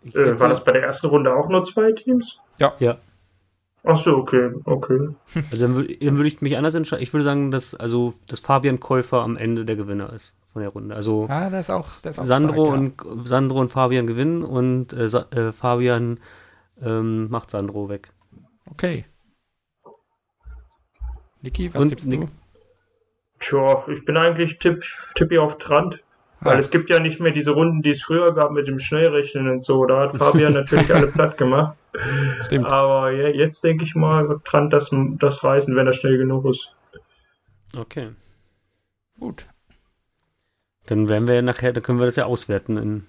Ich Äh, war das bei der ersten Runde auch nur zwei Teams? Ja. Ja. Ach so, okay, okay. <laughs> Also dann, dann würde ich mich anders entscheiden. Ich würde sagen, dass also dass Fabian Käufer am Ende der Gewinner ist von der Runde. Also Ah, der ist auch, der ist auch Sandro stark, und Sandro und Fabian gewinnen und äh, äh, Fabian ähm, macht Sandro weg. Okay. Niki, was Und tippst Nick- du? Tja, ich bin eigentlich tipp, tippi auf Trant. Weil Ah. es gibt ja nicht mehr diese Runden, die es früher gab mit dem Schnellrechnen und so. Da hat <laughs> Fabian natürlich alle platt gemacht. Stimmt. Aber ja, jetzt denke ich mal, wird Trant das, das reißen, wenn er schnell genug ist. Okay. Gut. Dann werden wir ja nachher, dann können wir das ja auswerten in, in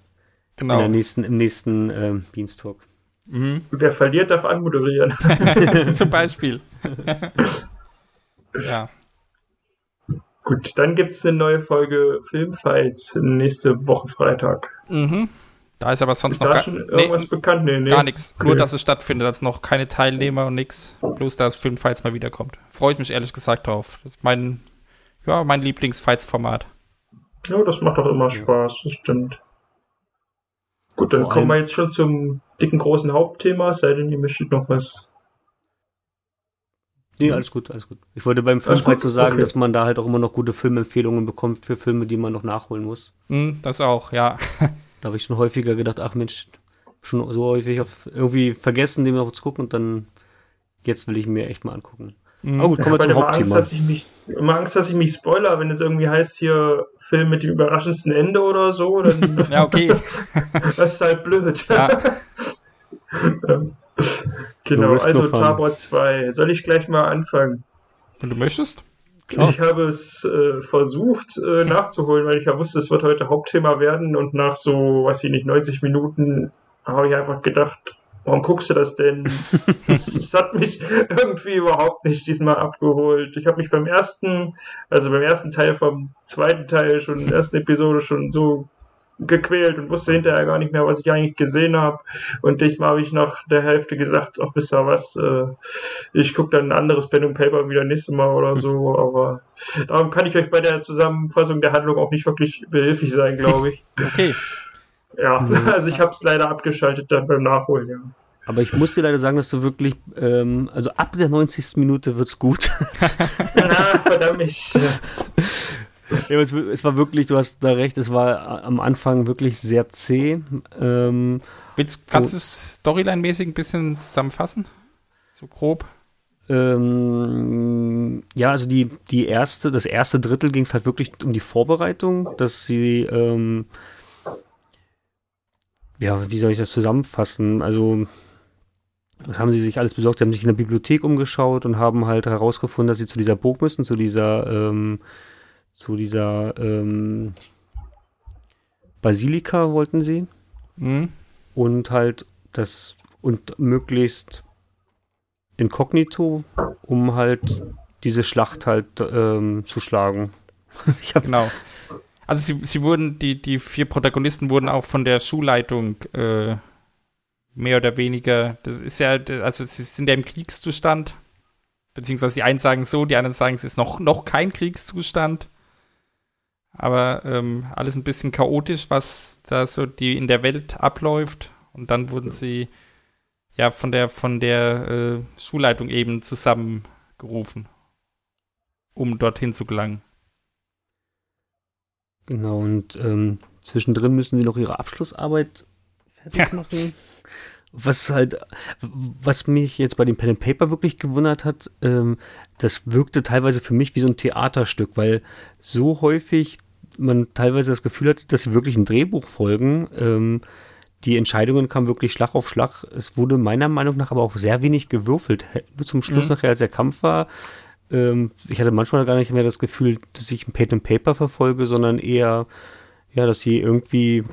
Genau. der nächsten, im nächsten ähm, Beanstalk. Mhm. Wer verliert, darf anmoderieren. <laughs> <laughs> Zum Beispiel. <laughs> ja. Gut, dann gibt es eine neue Folge Filmfights nächste Woche Freitag. Mhm. Da ist aber Ist sonst noch da gar, schon nee, irgendwas bekannt? Nee, nee. gar nichts. Okay. Nur, dass es stattfindet, dass noch keine Teilnehmer und nichts. Bloß, dass Filmfights mal wiederkommt. Freue ich mich ehrlich gesagt drauf. Das ist mein, ja, mein Lieblingsfights-Format. Ja, das macht doch immer Spaß, das stimmt. Gut, dann Vor kommen wir jetzt schon zum dicken großen Hauptthema, es sei denn, ihr möchtet noch was. Nee, alles gut, alles gut. Ich wollte beim Mhm. Filmfight gut? so sagen, Okay. dass man da halt auch immer noch gute Filmempfehlungen bekommt für Filme, die man noch nachholen muss. Hm, das auch, ja. Da habe ich schon häufiger gedacht, ach Mensch, schon so häufig auf, irgendwie vergessen, den noch zu gucken und dann jetzt will ich ihn mir echt mal angucken. Hm. Aber gut, kommen wir ich zum habe immer Angst, Hauptthema. dass ich mich, immer Angst, dass ich mich spoiler, wenn es irgendwie heißt hier Film mit dem überraschendsten Ende oder so, dann <laughs> Ja, okay. <laughs> das ist halt blöd. Ja. <laughs> genau, risk, no also. Tabor 2. Soll ich gleich mal anfangen? Wenn du möchtest. Klar. Ich habe es äh, versucht äh, nachzuholen, weil ich ja wusste, es wird heute Hauptthema werden und nach so, weiß ich nicht, 90 Minuten habe ich einfach gedacht, warum guckst du das denn? <laughs> Es hat mich irgendwie überhaupt nicht diesmal abgeholt. Ich habe mich beim ersten, also beim ersten Teil vom zweiten Teil schon, der ersten Episode schon so gequält und wusste hinterher gar nicht mehr, was ich eigentlich gesehen habe. Und diesmal habe ich nach der Hälfte gesagt, ach wisst ihr was, äh, ich gucke dann ein anderes Pen und Paper wieder nächstes Mal oder so, aber darum kann ich euch bei der Zusammenfassung der Handlung auch nicht wirklich behilflich sein, glaube ich. Okay. Ja, <laughs> also ich habe es leider abgeschaltet dann beim Nachholen, ja. Aber ich muss dir leider sagen, dass du wirklich, ähm, also ab der 90. Minute wird's gut. <laughs> Ah, verdammt mich. ja, es, es war wirklich, du hast da recht, es war am Anfang wirklich sehr zäh. Ähm, Willst, kannst du es Storyline-mäßig ein bisschen zusammenfassen? So grob? Ähm, ja, also die, die erste, das erste Drittel ging es halt wirklich um die Vorbereitung, dass sie, ähm, ja, wie soll ich das zusammenfassen? Also, was haben sie sich alles besorgt? Sie haben sich in der Bibliothek umgeschaut und haben halt herausgefunden, dass sie zu dieser Burg müssen, zu dieser, ähm, zu dieser ähm, Basilika wollten sie. Mhm. Und halt das und möglichst inkognito, um halt diese Schlacht halt ähm, zu schlagen. <laughs> ich hab genau. Also sie, sie wurden, die, die vier Protagonisten wurden auch von der Schulleitung äh, mehr oder weniger, das ist ja, also sie sind ja im Kriegszustand, beziehungsweise die einen sagen so, die anderen sagen, es ist noch, noch kein Kriegszustand. Aber ähm, alles ein bisschen chaotisch, was da so die in der Welt abläuft. Und dann wurden sie ja von der von der äh, Schulleitung eben zusammengerufen, um dorthin zu gelangen. Genau, und ähm, zwischendrin müssen sie noch ihre Abschlussarbeit fertig ja. machen. Was halt, was mich jetzt bei dem Pen and Paper wirklich gewundert hat, ähm, das wirkte teilweise für mich wie so ein Theaterstück, weil so häufig man teilweise das Gefühl hat, dass sie wirklich ein Drehbuch folgen. Ähm, die Entscheidungen kamen wirklich Schlag auf Schlag. Es wurde meiner Meinung nach aber auch sehr wenig gewürfelt. Nur zum Schluss mhm. nachher, als der Kampf war, ähm, ich hatte manchmal gar nicht mehr das Gefühl, dass ich ein and Paper verfolge, sondern eher, ja, dass sie irgendwie,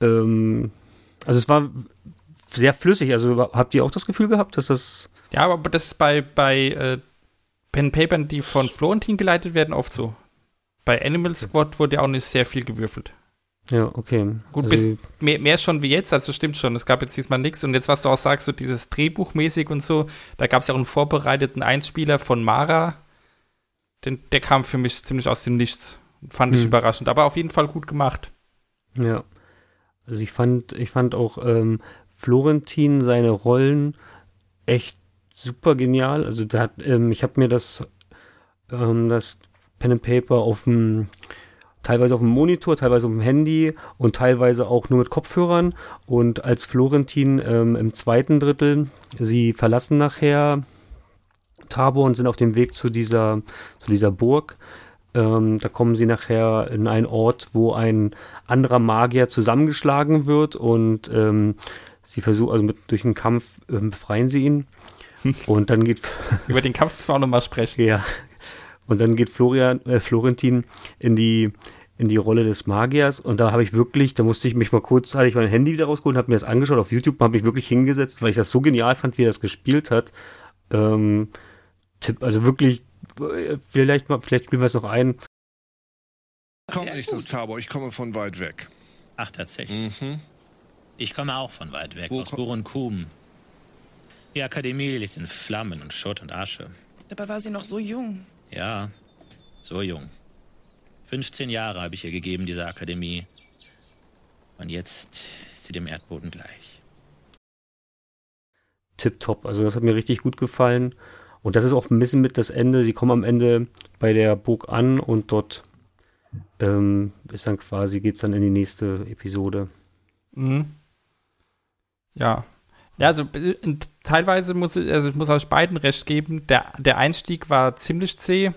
ähm, also es war sehr flüssig. Also habt ihr auch das Gefühl gehabt, dass das. Ja, aber das ist bei, bei äh, Pen Papern, die von Florentin geleitet werden, oft so. Bei Animal Squad wurde ja auch nicht sehr viel gewürfelt. Ja, okay. Gut, also, bis, mehr, mehr schon wie jetzt, also stimmt schon. Es gab jetzt diesmal nichts. Und jetzt, was du auch sagst, so dieses Drehbuchmäßig und so, da gab es ja auch einen vorbereiteten Einspieler von Mara. Den, der kam für mich ziemlich aus dem Nichts. Fand ich hm. überraschend, aber auf jeden Fall gut gemacht. Ja. Also ich fand, ich fand auch ähm, Florentin seine Rollen echt super genial. Also da hat, ähm, ich habe mir das, ähm, das Pen and Paper auf dem teilweise auf dem Monitor, teilweise auf dem Handy und teilweise auch nur mit Kopfhörern. Und als Florentin ähm, im zweiten Drittel, sie verlassen nachher Tabor und sind auf dem Weg zu dieser, zu dieser Burg. Ähm, da kommen sie nachher in einen Ort, wo ein anderer Magier zusammengeschlagen wird und ähm, sie versuchen, also mit, durch einen Kampf ähm, befreien sie ihn. <laughs> Und dann geht. Über den Kampf auch nochmal sprechen. <laughs> Ja. Und dann geht Florian, äh, Florentin in die, in die Rolle des Magiers und da habe ich wirklich, da musste ich mich mal kurz, hatte ich mein Handy wieder rausgeholt, habe mir das angeschaut auf YouTube, habe mich wirklich hingesetzt, weil ich das so genial fand, wie er das gespielt hat. Ähm, Tipp, also wirklich, äh, vielleicht mal, vielleicht spielen wir es noch ein. Kommt nicht aus Tabor, ich komme von weit weg. Ach, tatsächlich. Mhm. Ich komme auch von weit weg, Wo aus Kum. Die Akademie liegt in Flammen und Schutt und Asche. Dabei war sie noch so jung. Ja, so jung. 15 Jahre habe ich ihr gegeben, dieser Akademie. Und jetzt ist sie dem Erdboden gleich. Tipptopp, also das hat mir richtig gut gefallen. Und das ist auch ein bisschen mit das Ende. Sie kommen am Ende bei der Burg an und dort ähm, ist dann quasi, geht es dann in die nächste Episode. Mhm. Ja. Ja, also äh, teilweise muss ich, also ich muss euch beiden recht geben. Der, der Einstieg war ziemlich zäh.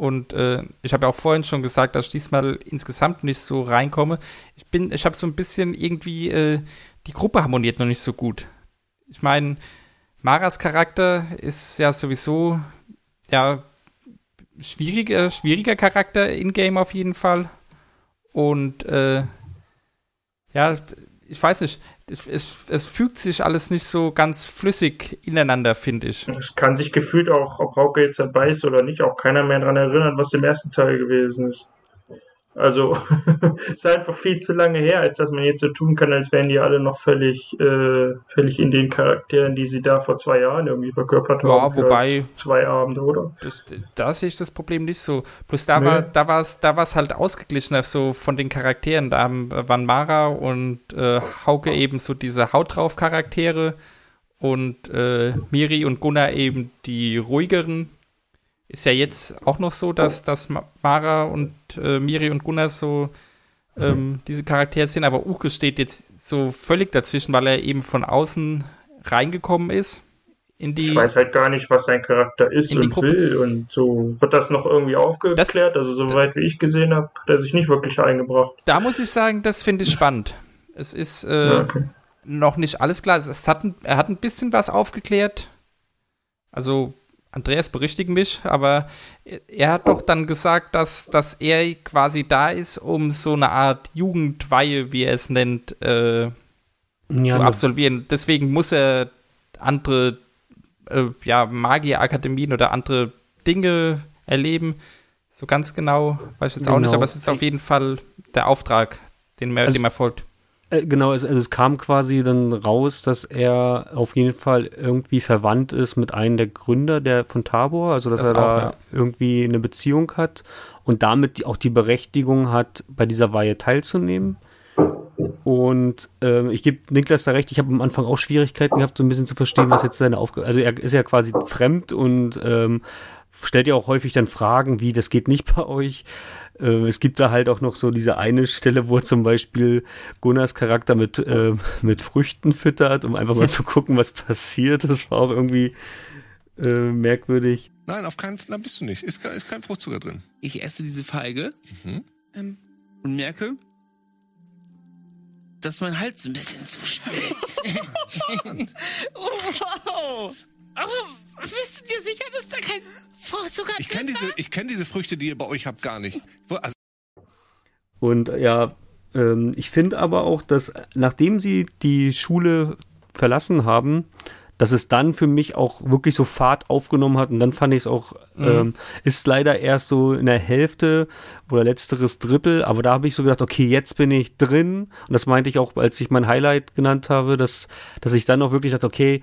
Und äh, ich habe ja auch vorhin schon gesagt, dass ich diesmal insgesamt nicht so reinkomme. Ich bin, ich habe so ein bisschen irgendwie, äh, die Gruppe harmoniert noch nicht so gut. Ich meine, Maras Charakter ist ja sowieso, ja, schwieriger, schwieriger Charakter in-game auf jeden Fall. Und äh, ja, ich weiß nicht, es, es, fügt sich alles nicht so ganz flüssig ineinander, finde ich. Es kann sich gefühlt auch, ob Hauke jetzt dabei ist oder nicht, auch keiner mehr daran erinnern, was im ersten Teil gewesen ist. Also, <laughs> ist einfach viel zu lange her, als dass man jetzt so tun kann, als wären die alle noch völlig, äh, völlig in den Charakteren, die sie da vor zwei Jahren irgendwie verkörpert ja, haben. Ja, wobei. Zwei Abende, oder? Das, da sehe ich das Problem nicht so. Plus da nee. war, da war es, da war es halt ausgeglichener, so von den Charakteren. Da waren Mara und äh, Hauke eben so diese Haut drauf Charaktere und äh, Miri und Gunnar eben die ruhigeren ist ja jetzt auch noch so, dass, dass Mara und äh, Miri und Gunnar so ähm, diese Charaktere sind, aber Uke steht jetzt so völlig dazwischen, weil er eben von außen reingekommen ist in die. Ich weiß halt gar nicht, was sein Charakter ist und will. Und so wird das noch irgendwie aufgeklärt. also soweit wie ich gesehen habe, hat er sich nicht wirklich eingebracht. Da muss ich sagen, das finde ich spannend. Es ist äh, Ja, okay. noch nicht alles klar. Es hat er hat ein bisschen was aufgeklärt. Also, Andreas berichtigt mich, aber er- hat doch dann gesagt, dass, dass er quasi da ist, um so eine Art Jugendweihe, wie er es nennt, äh, Ja, zu ne- absolvieren. Deswegen muss er andere äh, ja, Magierakademien oder andere Dinge erleben. So ganz genau weiß ich jetzt auch nicht, Genau. aber es ist auf jeden Fall der Auftrag, den Also- dem er folgt. Äh, Genau, es, also es kam quasi dann raus, dass er auf jeden Fall irgendwie verwandt ist mit einem der Gründer der von Tabor, also dass Das er auch, da ja. irgendwie eine Beziehung hat und damit auch die Berechtigung hat, bei dieser Weihe teilzunehmen. Und ähm, ich gebe Niklas da recht, ich habe am Anfang auch Schwierigkeiten gehabt, so ein bisschen zu verstehen, was jetzt seine Aufgabe Also er ist ja quasi fremd und ähm, stellt ja auch häufig dann Fragen, wie, das geht nicht bei euch. Äh, es gibt da halt auch noch so diese eine Stelle, wo zum Beispiel Gunnars Charakter mit, äh, mit Früchten füttert, um einfach mal <laughs> zu gucken, was passiert. Das war auch irgendwie äh, merkwürdig. Nein, auf keinen Fall, da bist du nicht. Ist, ist kein Fruchtzucker drin. Ich esse diese Feige Mhm. Ähm, und merke, dass mein Hals ein bisschen zuschwillt. <laughs> <laughs> wow! Aber bist du dir sicher, dass da kein Fruchtzucker Ich kenne diese, ich kenn diese Früchte, die ihr bei euch habt, gar nicht. Also, Und ja, ähm, ich finde aber auch, dass nachdem sie die Schule verlassen haben, dass es dann für mich auch wirklich so Fahrt aufgenommen hat und dann fand ich es auch, Mhm. ähm, ist leider erst so in der Hälfte oder letzteres Drittel, aber da habe ich so gedacht, okay, jetzt bin ich drin und das meinte ich auch, als ich mein Highlight genannt habe, dass, dass ich dann auch wirklich dachte, okay,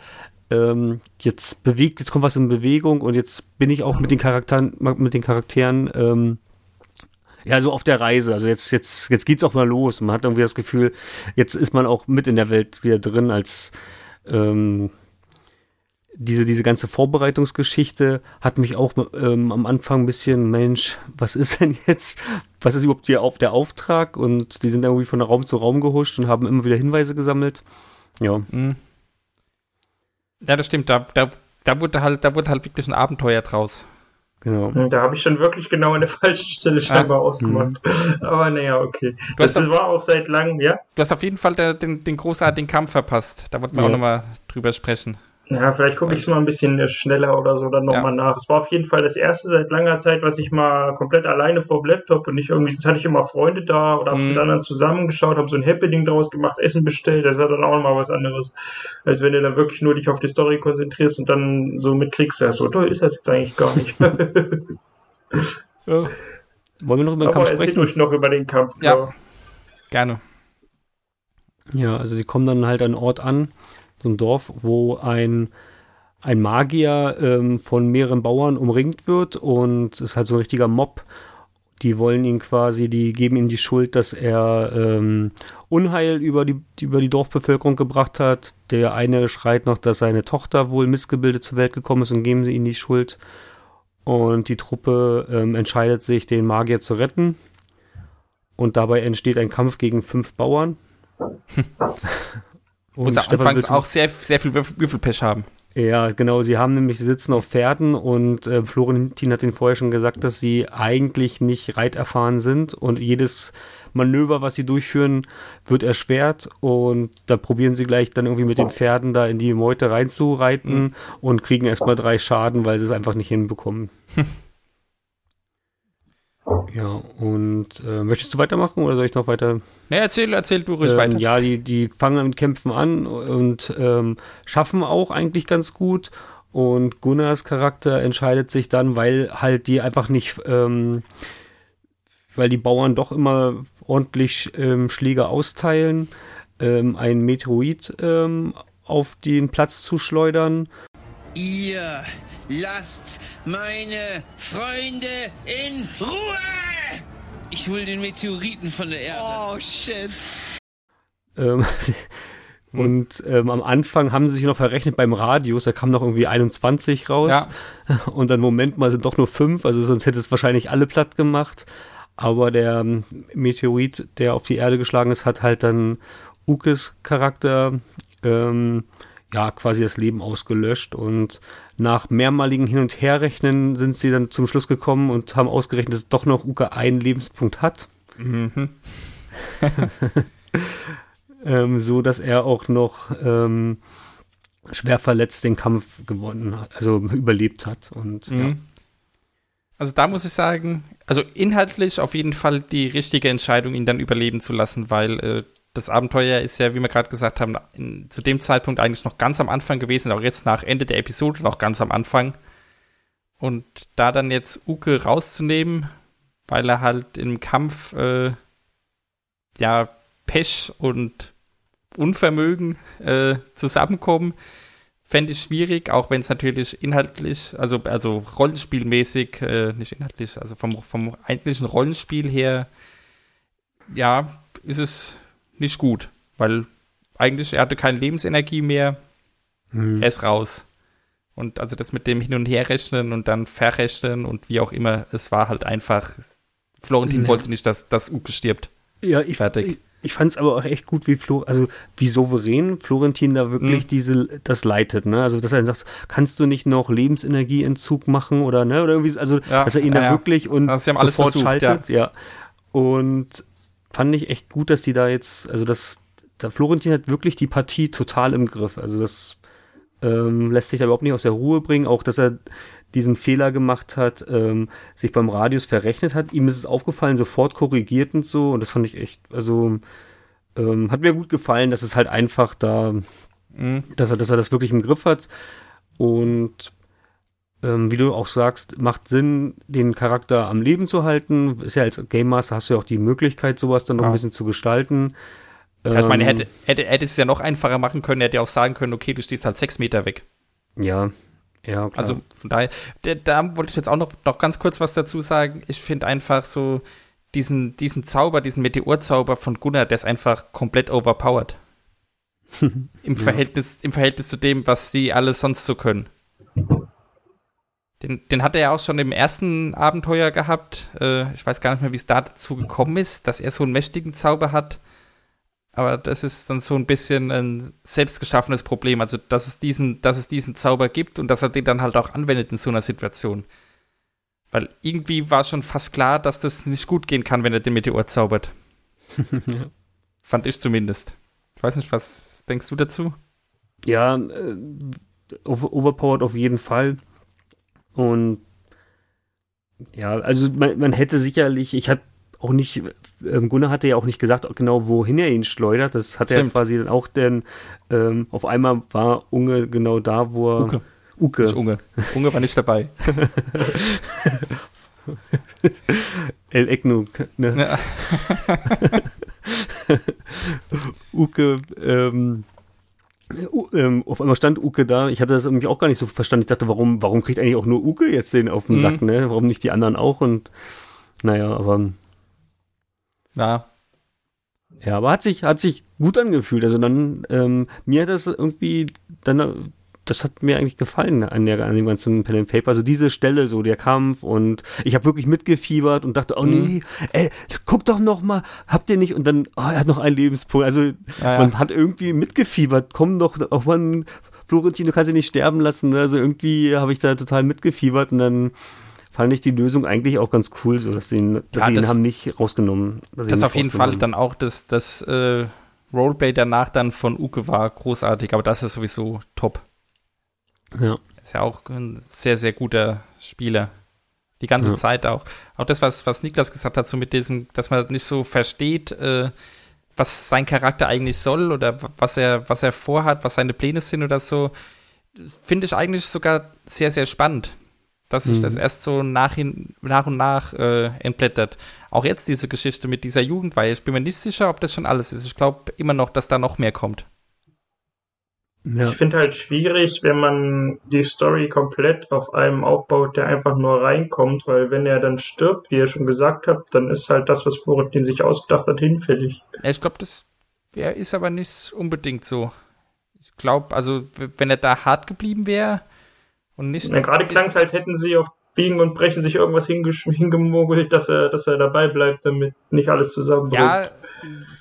ähm, jetzt bewegt, jetzt kommt was in Bewegung und jetzt bin ich auch mit den Charakteren, mit den Charakteren, ähm, ja, so auf der Reise. Also jetzt, jetzt, jetzt geht's auch mal los. Man hat irgendwie das Gefühl, jetzt ist man auch mit in der Welt wieder drin, als ähm, diese, diese ganze Vorbereitungsgeschichte hat mich auch ähm, am Anfang ein bisschen, Mensch, was ist denn jetzt, was ist überhaupt hier auf der Auftrag? Und die sind irgendwie von Raum zu Raum gehuscht und haben immer wieder Hinweise gesammelt. Ja. Mhm. Ja, das stimmt. Da, da, da, wurde halt, da wurde halt wirklich ein Abenteuer draus. Genau. Da habe ich dann wirklich genau an der <laughs> falschen Stelle scheinbar Ah. ausgemacht. <laughs> Aber naja, okay. Du das doch- war auch seit langem, ja? Du hast auf jeden Fall der, den, den großartigen Kampf verpasst. Da wollten wir Ja. auch nochmal drüber sprechen. Ja, vielleicht gucke ich es mal ein bisschen schneller oder so dann nochmal nach. Es war auf jeden Fall das erste seit langer Zeit, was ich mal komplett alleine vor dem Laptop und nicht irgendwie, sonst hatte ich immer Freunde da oder habe Mhm. mit anderen zusammengeschaut, habe so ein Happening draus gemacht, Essen bestellt. Das ist ja dann auch nochmal was anderes, als wenn du dann wirklich nur dich auf die Story konzentrierst und dann so mitkriegst, ja, so toll ist das jetzt eigentlich gar nicht. <laughs> <laughs> Wollen wir noch über den Aber Kampf erzählt sprechen? euch noch über den Kampf. Ja. Gerne. Ja, also sie kommen dann halt an einen Ort an, so ein Dorf, wo ein, ein Magier ähm, von mehreren Bauern umringt wird und es ist halt so ein richtiger Mob. Die wollen ihn quasi, die geben ihm die Schuld, dass er ähm, Unheil über die, über die Dorfbevölkerung gebracht hat. Der eine schreit noch, dass seine Tochter wohl missgebildet zur Welt gekommen ist und geben sie ihm die Schuld. Und die Truppe ähm, entscheidet sich, den Magier zu retten. Und dabei entsteht ein Kampf gegen fünf Bauern. <laughs> Wo sie Stefan, anfangs auch sehr, sehr viel Würfel, Würfelpech haben. Ja, genau. Sie haben nämlich, sitzen auf Pferden und äh, Florentin hat ihnen vorher schon gesagt, dass sie eigentlich nicht reiterfahren sind und jedes Manöver, was sie durchführen, wird erschwert und da probieren sie gleich dann irgendwie mit den Pferden da in die Meute reinzureiten und kriegen erstmal drei Schaden, weil sie es einfach nicht hinbekommen. <laughs> ja, und äh, möchtest du weitermachen oder soll ich noch weiter? Ne, erzähl, erzähl du ruhig Ähm, weiter. Ja, die, die fangen mit Kämpfen an und ähm, schaffen auch eigentlich ganz gut. Und Gunnars Charakter entscheidet sich dann, weil halt die einfach nicht, ähm, weil die Bauern doch immer ordentlich ähm, Schläge austeilen, ähm, ein Meteorit ähm, auf den Platz zu schleudern. Ihr lasst meine Freunde in Ruhe! Ich hol den Meteoriten von der Erde. Oh, shit. Ähm, <laughs> und ähm, am Anfang haben sie sich noch verrechnet beim Radius, da kam noch irgendwie 21 raus. Ja. <laughs> Und dann, Moment mal, sind doch nur fünf, also sonst hätte es wahrscheinlich alle platt gemacht. Aber der ähm, Meteorit, der auf die Erde geschlagen ist, hat halt dann Ukes Charakter ähm, ja quasi das Leben ausgelöscht und nach mehrmaligen Hin- und Herrechnen sind sie dann zum Schluss gekommen und haben ausgerechnet, dass doch noch Uke einen Lebenspunkt hat. Mhm. <laughs> ähm, so dass er auch noch ähm, schwer verletzt den Kampf gewonnen hat, also überlebt hat. Und mhm. ja. Also da muss ich sagen, also inhaltlich auf jeden Fall die richtige Entscheidung, ihn dann überleben zu lassen, weil äh, das Abenteuer ist ja, wie wir gerade gesagt haben, in, zu dem Zeitpunkt eigentlich noch ganz am Anfang gewesen, auch jetzt nach Ende der Episode noch ganz am Anfang. Und da dann jetzt Uke rauszunehmen, weil er halt im Kampf äh, ja Pech und Unvermögen äh, zusammenkommen, fände ich schwierig, auch wenn es natürlich inhaltlich, also, also rollenspielmäßig, äh, nicht inhaltlich, also vom, vom eigentlichen Rollenspiel her, ja, ist es nicht gut, weil eigentlich er hatte keine Lebensenergie mehr, hm. er ist raus. Und also das mit dem Hin- und Herrechnen und dann Verrechnen und wie auch immer, es war halt einfach, Florentin ja. wollte nicht, dass, dass Uke stirbt. Ja, ich, Fertig. ich, ich fand es aber auch echt gut, wie Flo, also wie souverän Florentin da wirklich mhm. diese das leitet, ne? Also dass er sagt, kannst du nicht noch Lebensenergieentzug machen oder ne oder irgendwie, also ja, dass er ihn ja, da wirklich und sofort versucht, schaltet, ja. Und fand ich echt gut, dass die da jetzt, also dass der Florentin hat wirklich die Partie total im Griff. Also das ähm, lässt sich da überhaupt nicht aus der Ruhe bringen, auch dass er diesen Fehler gemacht hat, ähm, sich beim Radius verrechnet hat. Ihm ist es aufgefallen, sofort korrigiert und so. Und das fand ich echt, also ähm, hat mir gut gefallen, dass es halt einfach da, mhm. dass, er, dass er das wirklich im Griff hat. Und ähm, wie du auch sagst, macht Sinn, den Charakter am Leben zu halten. Ist ja als Game Master hast du ja auch die Möglichkeit, sowas dann noch ja. ein bisschen zu gestalten. Ja, ich meine, er hätte, hätte, hätte es ja noch einfacher machen können, er hätte ja auch sagen können, okay, du stehst halt sechs Meter weg. Ja, ja, klar. Also von daher, da wollte ich jetzt auch noch, noch ganz kurz was dazu sagen. Ich finde einfach so diesen, diesen Zauber, diesen Meteorzauber von Gunnar, der ist einfach komplett overpowered. <laughs> Im, ja. Verhältnis, Im Verhältnis zu dem, was die alle sonst so können. Den, den hat er ja auch schon im ersten Abenteuer gehabt. Äh, ich weiß gar nicht mehr, wie es da dazu gekommen ist, dass er so einen mächtigen Zauber hat. Aber das ist dann so ein bisschen ein selbstgeschaffenes Problem. Also, dass es diesen, dass es diesen Zauber gibt und dass er den dann halt auch anwendet in so einer Situation. Weil irgendwie war schon fast klar, dass das nicht gut gehen kann, wenn er den Meteor zaubert. ja. <laughs> Fand ich zumindest. Ich weiß nicht, was denkst du dazu? Ja, äh, overpowered auf jeden Fall. Und ja, also man, man hätte sicherlich, ich habe auch nicht, ähm, Gunnar hatte ja auch nicht gesagt, genau wohin er ihn schleudert. Das hat Stimmt. er quasi dann auch, denn ähm, auf einmal war Unge genau da, wo er. Uke. Uke. Nicht Unge. Unge war nicht dabei. <laughs> El Egno. Ne? Ja. <laughs> Uke, ähm, ähm, auf einmal stand Uke da. Ich hatte das irgendwie auch gar nicht so verstanden. Ich dachte, warum, warum kriegt eigentlich auch nur Uke jetzt den auf den mhm. Sack, ne? Warum nicht die anderen auch? Und naja, aber ja. Ja, aber hat sich, hat sich gut angefühlt. Also dann, ähm, mir hat das irgendwie, dann, das hat mir eigentlich gefallen an, der, an dem ganzen Pen and Paper. Also diese Stelle, so der Kampf und ich habe wirklich mitgefiebert und dachte, oh mhm. nee, ey, guck doch noch mal, habt ihr nicht? Und dann, oh, er hat noch einen Lebenspunkt. Also ja, ja. man hat irgendwie mitgefiebert. Komm doch, auch mal, Florentin, du kannst ihn nicht sterben lassen. Ne? Also irgendwie habe ich da total mitgefiebert und dann fand ich die Lösung eigentlich auch ganz cool, so dass sie ihn, dass ja, sie ihn das, haben nicht rausgenommen. Das ist auf jeden Fall dann auch das, das äh, Roleplay danach dann von Uke war großartig, aber das ist sowieso top. Ja. Ist ja auch ein sehr, sehr guter Spieler. Die ganze ja. Zeit auch. Auch das, was, was Niklas gesagt hat, so mit diesem, dass man nicht so versteht, äh, was sein Charakter eigentlich soll oder was er, was er vorhat, was seine Pläne sind oder so, finde ich eigentlich sogar sehr, sehr spannend dass sich mhm. das erst so nach, nach und nach äh, entblättert. Auch jetzt diese Geschichte mit dieser Jugendweihe. Ich bin mir nicht sicher, ob das schon alles ist. Ich glaube immer noch, dass da noch mehr kommt. Ja. Ich finde halt schwierig, wenn man die Story komplett auf einem aufbaut, der einfach nur reinkommt, weil wenn er dann stirbt, wie ihr schon gesagt habt, dann ist halt das, was Florentin sich ausgedacht hat, hinfällig. Ja, ich glaube, das ja, ist aber nicht unbedingt so. Ich glaube, also wenn er da hart geblieben wäre, und nicht. Ja, gerade klang es, als hätten sie auf Biegen und Brechen sich irgendwas hingemogelt, dass er, dass er dabei bleibt, damit nicht alles zusammenbricht. Ja,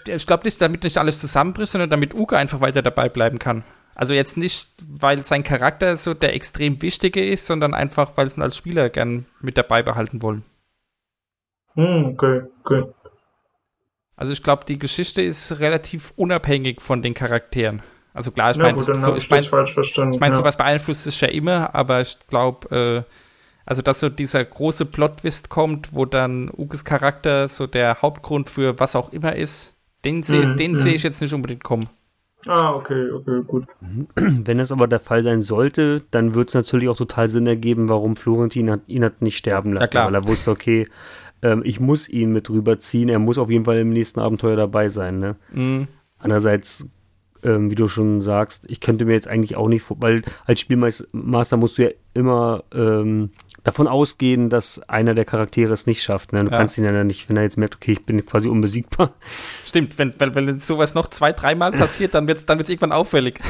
ich glaube nicht, damit nicht alles zusammenbricht, sondern damit Uke einfach weiter dabei bleiben kann. Also jetzt nicht, weil sein Charakter so der extrem wichtige ist, sondern einfach, weil sie ihn als Spieler gern mit dabei behalten wollen. Hm, okay, okay. Also ich glaube, die Geschichte ist relativ unabhängig von den Charakteren. Also klar, ich Na meine, so, ich mein, ich mein, ja. sowas beeinflusst es ja immer, aber ich glaube, äh, also dass so dieser große Plot-Twist kommt, wo dann Ukes Charakter so der Hauptgrund für was auch immer ist, den sehe Mhm, den mhm. sehe ich jetzt nicht unbedingt kommen. Ah, okay, okay, gut. <clears throat> Wenn es aber der Fall sein sollte, dann wird es natürlich auch total Sinn ergeben, warum Florentin hat, ihn hat nicht sterben lassen, klar. weil er wusste, okay, ähm, ich muss ihn mit rüberziehen, er muss auf jeden Fall im nächsten Abenteuer dabei sein. Ne? Mhm. Andererseits, ähm, wie du schon sagst, ich könnte mir jetzt eigentlich auch nicht, weil als Spielmaster musst du ja immer ähm, davon ausgehen, dass einer der Charaktere es nicht schafft. Ne? Du Ja. kannst ihn ja dann nicht, wenn er jetzt merkt, okay, ich bin quasi unbesiegbar. Stimmt, wenn, wenn, wenn sowas noch zwei, dreimal passiert, dann wird es dann wird's irgendwann auffällig.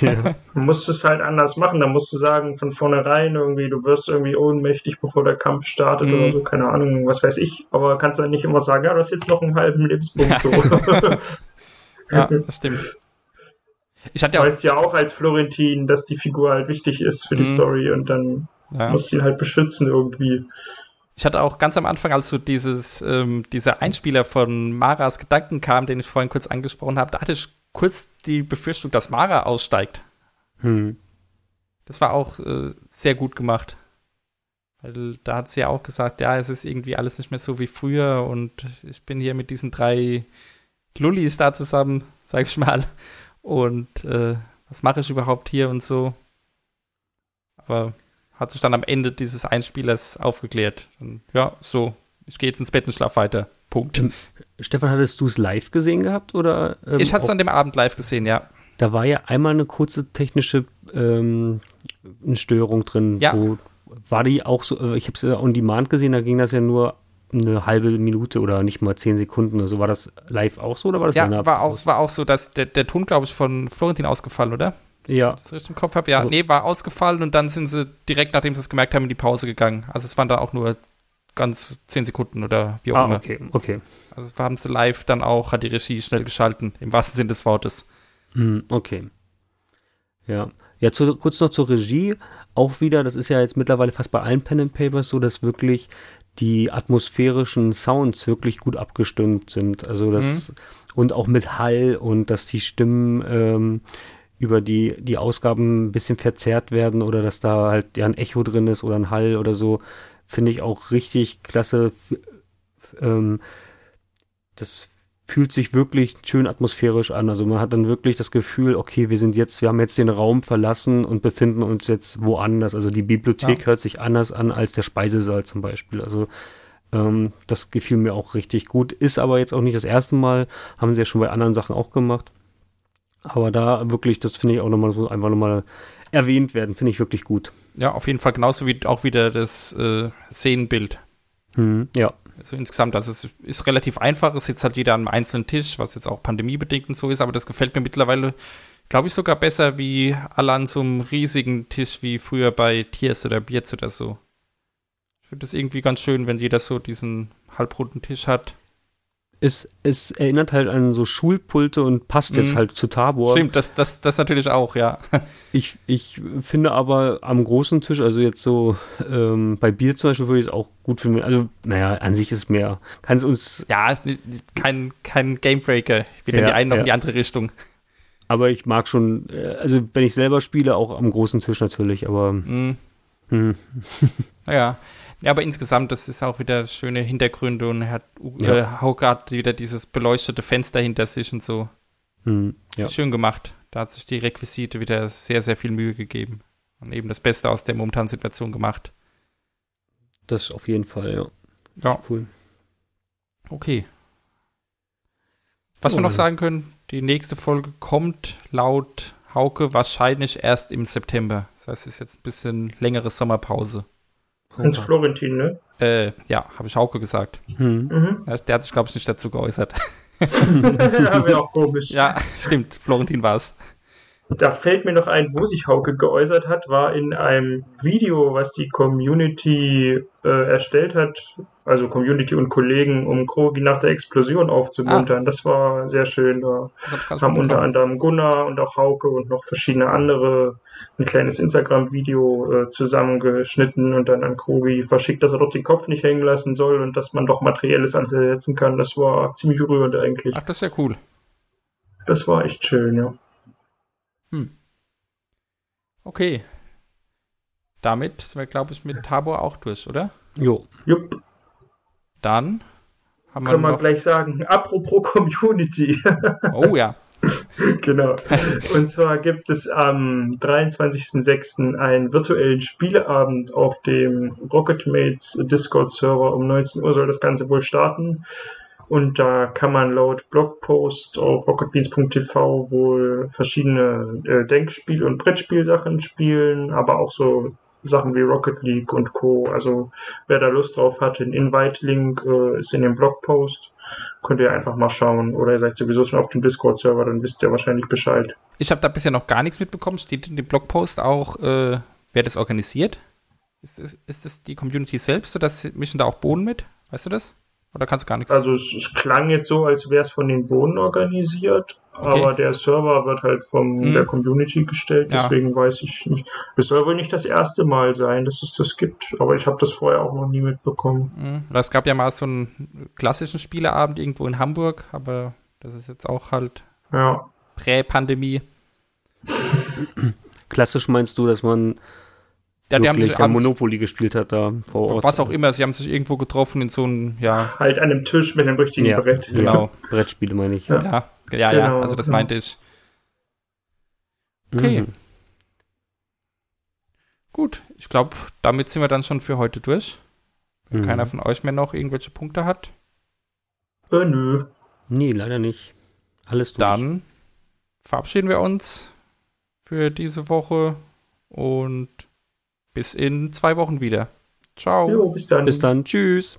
<laughs> Du musst es halt anders machen. Da musst du sagen, von vornherein irgendwie, du wirst irgendwie ohnmächtig, bevor der Kampf startet Mhm. oder so, keine Ahnung, was weiß ich. Aber kannst dann nicht immer sagen, ja, du hast jetzt noch einen halben Lebenspunkt. So. Ja, <laughs> <laughs> das stimmt. Ich hatte Du ja auch, weißt ja auch als Florentin, dass die Figur halt wichtig ist für die Mhm. Story und dann ja. musst ihn halt beschützen irgendwie. ich hatte auch ganz am Anfang, als so dieses, ähm, dieser Einspieler von Maras Gedanken kam, den ich vorhin kurz angesprochen habe, da hatte ich kurz die Befürchtung, dass Mara aussteigt. Hm. Das war auch äh, sehr gut gemacht. Weil da hat sie ja auch gesagt, ja, es ist irgendwie alles nicht mehr so wie früher und ich bin hier mit diesen drei Lullis da zusammen, <laughs> sag ich mal. Und äh, was mache ich überhaupt hier und so. Aber hat sich dann am Ende dieses Einspielers aufgeklärt. Und, ja, so, ich gehe jetzt ins Bett und schlaf weiter. Punkt. Stefan, hattest du es live gesehen gehabt? Oder, ähm, ich hatte es an dem Abend live gesehen, ja. Da war ja einmal eine kurze technische ähm, eine Störung drin. Ja. Wo, war die auch so, äh, ich habe es ja on demand gesehen, da ging das ja nur eine halbe Minute oder nicht mal zehn Sekunden. Also war das live auch so oder war das Ja, war auch, war auch so, dass der, der Ton, glaube ich, von Florentin ausgefallen, oder? Ja, Wenn ich das richtig im Kopf habe? Ja, Aber- nee, war ausgefallen und dann sind sie direkt, nachdem sie es gemerkt haben, in die Pause gegangen. Also es waren dann auch nur ganz zehn Sekunden oder wie auch ah, immer. okay, okay. Also haben sie live dann auch, hat die Regie schnell geschalten, im wahrsten Sinne des Wortes. Hm, okay. Ja. Ja, zu, kurz noch zur Regie. Auch wieder, das ist ja jetzt mittlerweile fast bei allen Pen and Papers so, dass wirklich die atmosphärischen Sounds wirklich gut abgestimmt sind. Also das und auch mit Hall und dass die Stimmen ähm, über die, die Ausgaben ein bisschen verzerrt werden oder dass da halt ja ein Echo drin ist oder ein Hall oder so, finde ich auch richtig klasse. Ähm, das fühlt sich wirklich schön atmosphärisch an. Also man hat dann wirklich das Gefühl, okay, wir sind jetzt, wir haben jetzt den Raum verlassen und befinden uns jetzt woanders. Also die Bibliothek Ja. hört sich anders an als der Speisesaal zum Beispiel. Also ähm, das gefiel mir auch richtig gut. Ist aber jetzt auch nicht das erste Mal, haben sie ja schon bei anderen Sachen auch gemacht. Aber da wirklich, das finde ich auch nochmal so einfach nochmal erwähnt werden, finde ich wirklich gut. Ja, auf jeden Fall genauso wie auch wieder das äh, Szenenbild. Hm, ja. Also insgesamt, also es ist relativ einfach, es sitzt halt jeder an einem einzelnen Tisch, was jetzt auch pandemiebedingt und so ist, aber das gefällt mir mittlerweile, glaube ich, sogar besser wie alle an so einem riesigen Tisch wie früher bei Tiers oder Bierz oder so. Ich finde das irgendwie ganz schön, wenn jeder so diesen halbrunden Tisch hat. Es, es erinnert halt an so Schulpulte und passt jetzt Mhm. halt zu Tabor. Stimmt, das, das, das natürlich auch, ja. <laughs> Ich, ich finde aber am großen Tisch, also jetzt so ähm, bei Bier zum Beispiel, würde ich es auch gut finden. Also, naja, an sich ist mehr. Kann es uns, Ja, kein, kein Gamebreaker, weder in Ja, die eine noch in ja. die andere Richtung. aber ich mag schon, äh, also wenn ich selber spiele, auch am großen Tisch natürlich, aber Mhm. Hm, <laughs> Naja, ja, aber insgesamt, das ist auch wieder schöne Hintergründe und hat Ja. äh, hat wieder dieses beleuchtete Fenster hinter sich und so. hm, ja. Schön gemacht. Da hat sich die Requisite wieder sehr, sehr viel Mühe gegeben. Und eben das Beste aus der momentanen Situation gemacht. Das auf jeden Fall, ja. Ja, Cool. okay. Was wir Oh. noch sagen können, die nächste Folge kommt laut Hauke wahrscheinlich erst im September. Das heißt, es ist jetzt ein bisschen längere Sommerpause. Ins Florentin, ne? Äh, ja, habe ich Hauke gesagt. Hm. Mhm. Ja, Der hat sich, glaube ich, nicht dazu geäußert. <laughs> ja, wäre auch komisch. ja, stimmt. Florentin war es. Da fällt mir noch ein, wo sich Hauke geäußert hat, war in einem Video, was die Community äh, erstellt hat also Community und Kollegen, um Krogi nach der Explosion aufzumuntern. Ah. Das war sehr schön. Da haben unter anderem Gunnar und auch Hauke und noch verschiedene andere ein kleines Instagram-Video äh, zusammengeschnitten und dann an Krogi verschickt, dass er dort den Kopf nicht hängen lassen soll und dass man doch Materielles ansetzen kann. Das war ziemlich rührend eigentlich. Ach, das ist ja cool. Das war echt schön, ja. Hm. Okay. Damit sind wir, glaube ich, mit Tabor auch durch, oder? Jo. Jupp. Dann haben Können wir wir gleich sagen, apropos Community. <laughs> Oh ja. genau. <laughs> Und zwar gibt es am 23.06. einen virtuellen Spieleabend auf dem Rocketmates Discord-Server. Um 19 Uhr soll das Ganze wohl starten. Und da kann man laut Blogpost auf rocketbeans.tv wohl verschiedene äh, Denkspiel- und Brettspielsachen spielen, aber auch so Sachen wie Rocket League und Co. Also wer da Lust drauf hat, den Invite-Link äh, ist in dem Blogpost. Könnt ihr einfach mal schauen. Oder ihr seid sowieso schon auf dem Discord-Server, dann wisst ihr wahrscheinlich Bescheid. Ich habe da bisher noch gar nichts mitbekommen. Steht in dem Blogpost auch, äh, wer das organisiert? Ist es, ist es die Community selbst oder mischen da auch Bohnen mit? Weißt du das? Oder kannst du gar nichts? Also es, es klang jetzt so, als wäre es von den Bohnen organisiert, okay. aber der Server wird halt von hm. der Community gestellt, deswegen ja. weiß ich nicht. Es soll wohl nicht das erste Mal sein, dass es das gibt, aber ich habe das vorher auch noch nie mitbekommen. Hm. Es gab ja mal so einen klassischen Spieleabend irgendwo in Hamburg, aber das ist jetzt auch halt ja. Prä-Pandemie. Klassisch meinst du, dass man ja, die haben sich abends, Monopoly gespielt hat da vor Ort. Was auch immer, sie haben sich irgendwo getroffen in so einem, ja. Halt an einem Tisch mit einem richtigen ja, Brett. Genau. Ja, Brettspiele meine ich. Ja, ja, ja, genau, also das meinte ich. Okay. Mhm. Gut, ich glaube, damit sind wir dann schon für heute durch. Wenn mhm. keiner von euch mehr noch irgendwelche Punkte hat. Äh, nö. Nee, leider nicht. Alles durch. Dann verabschieden wir uns für diese Woche und bis in zwei Wochen wieder. Ciao. Jo, bis dann. Bis dann. Tschüss.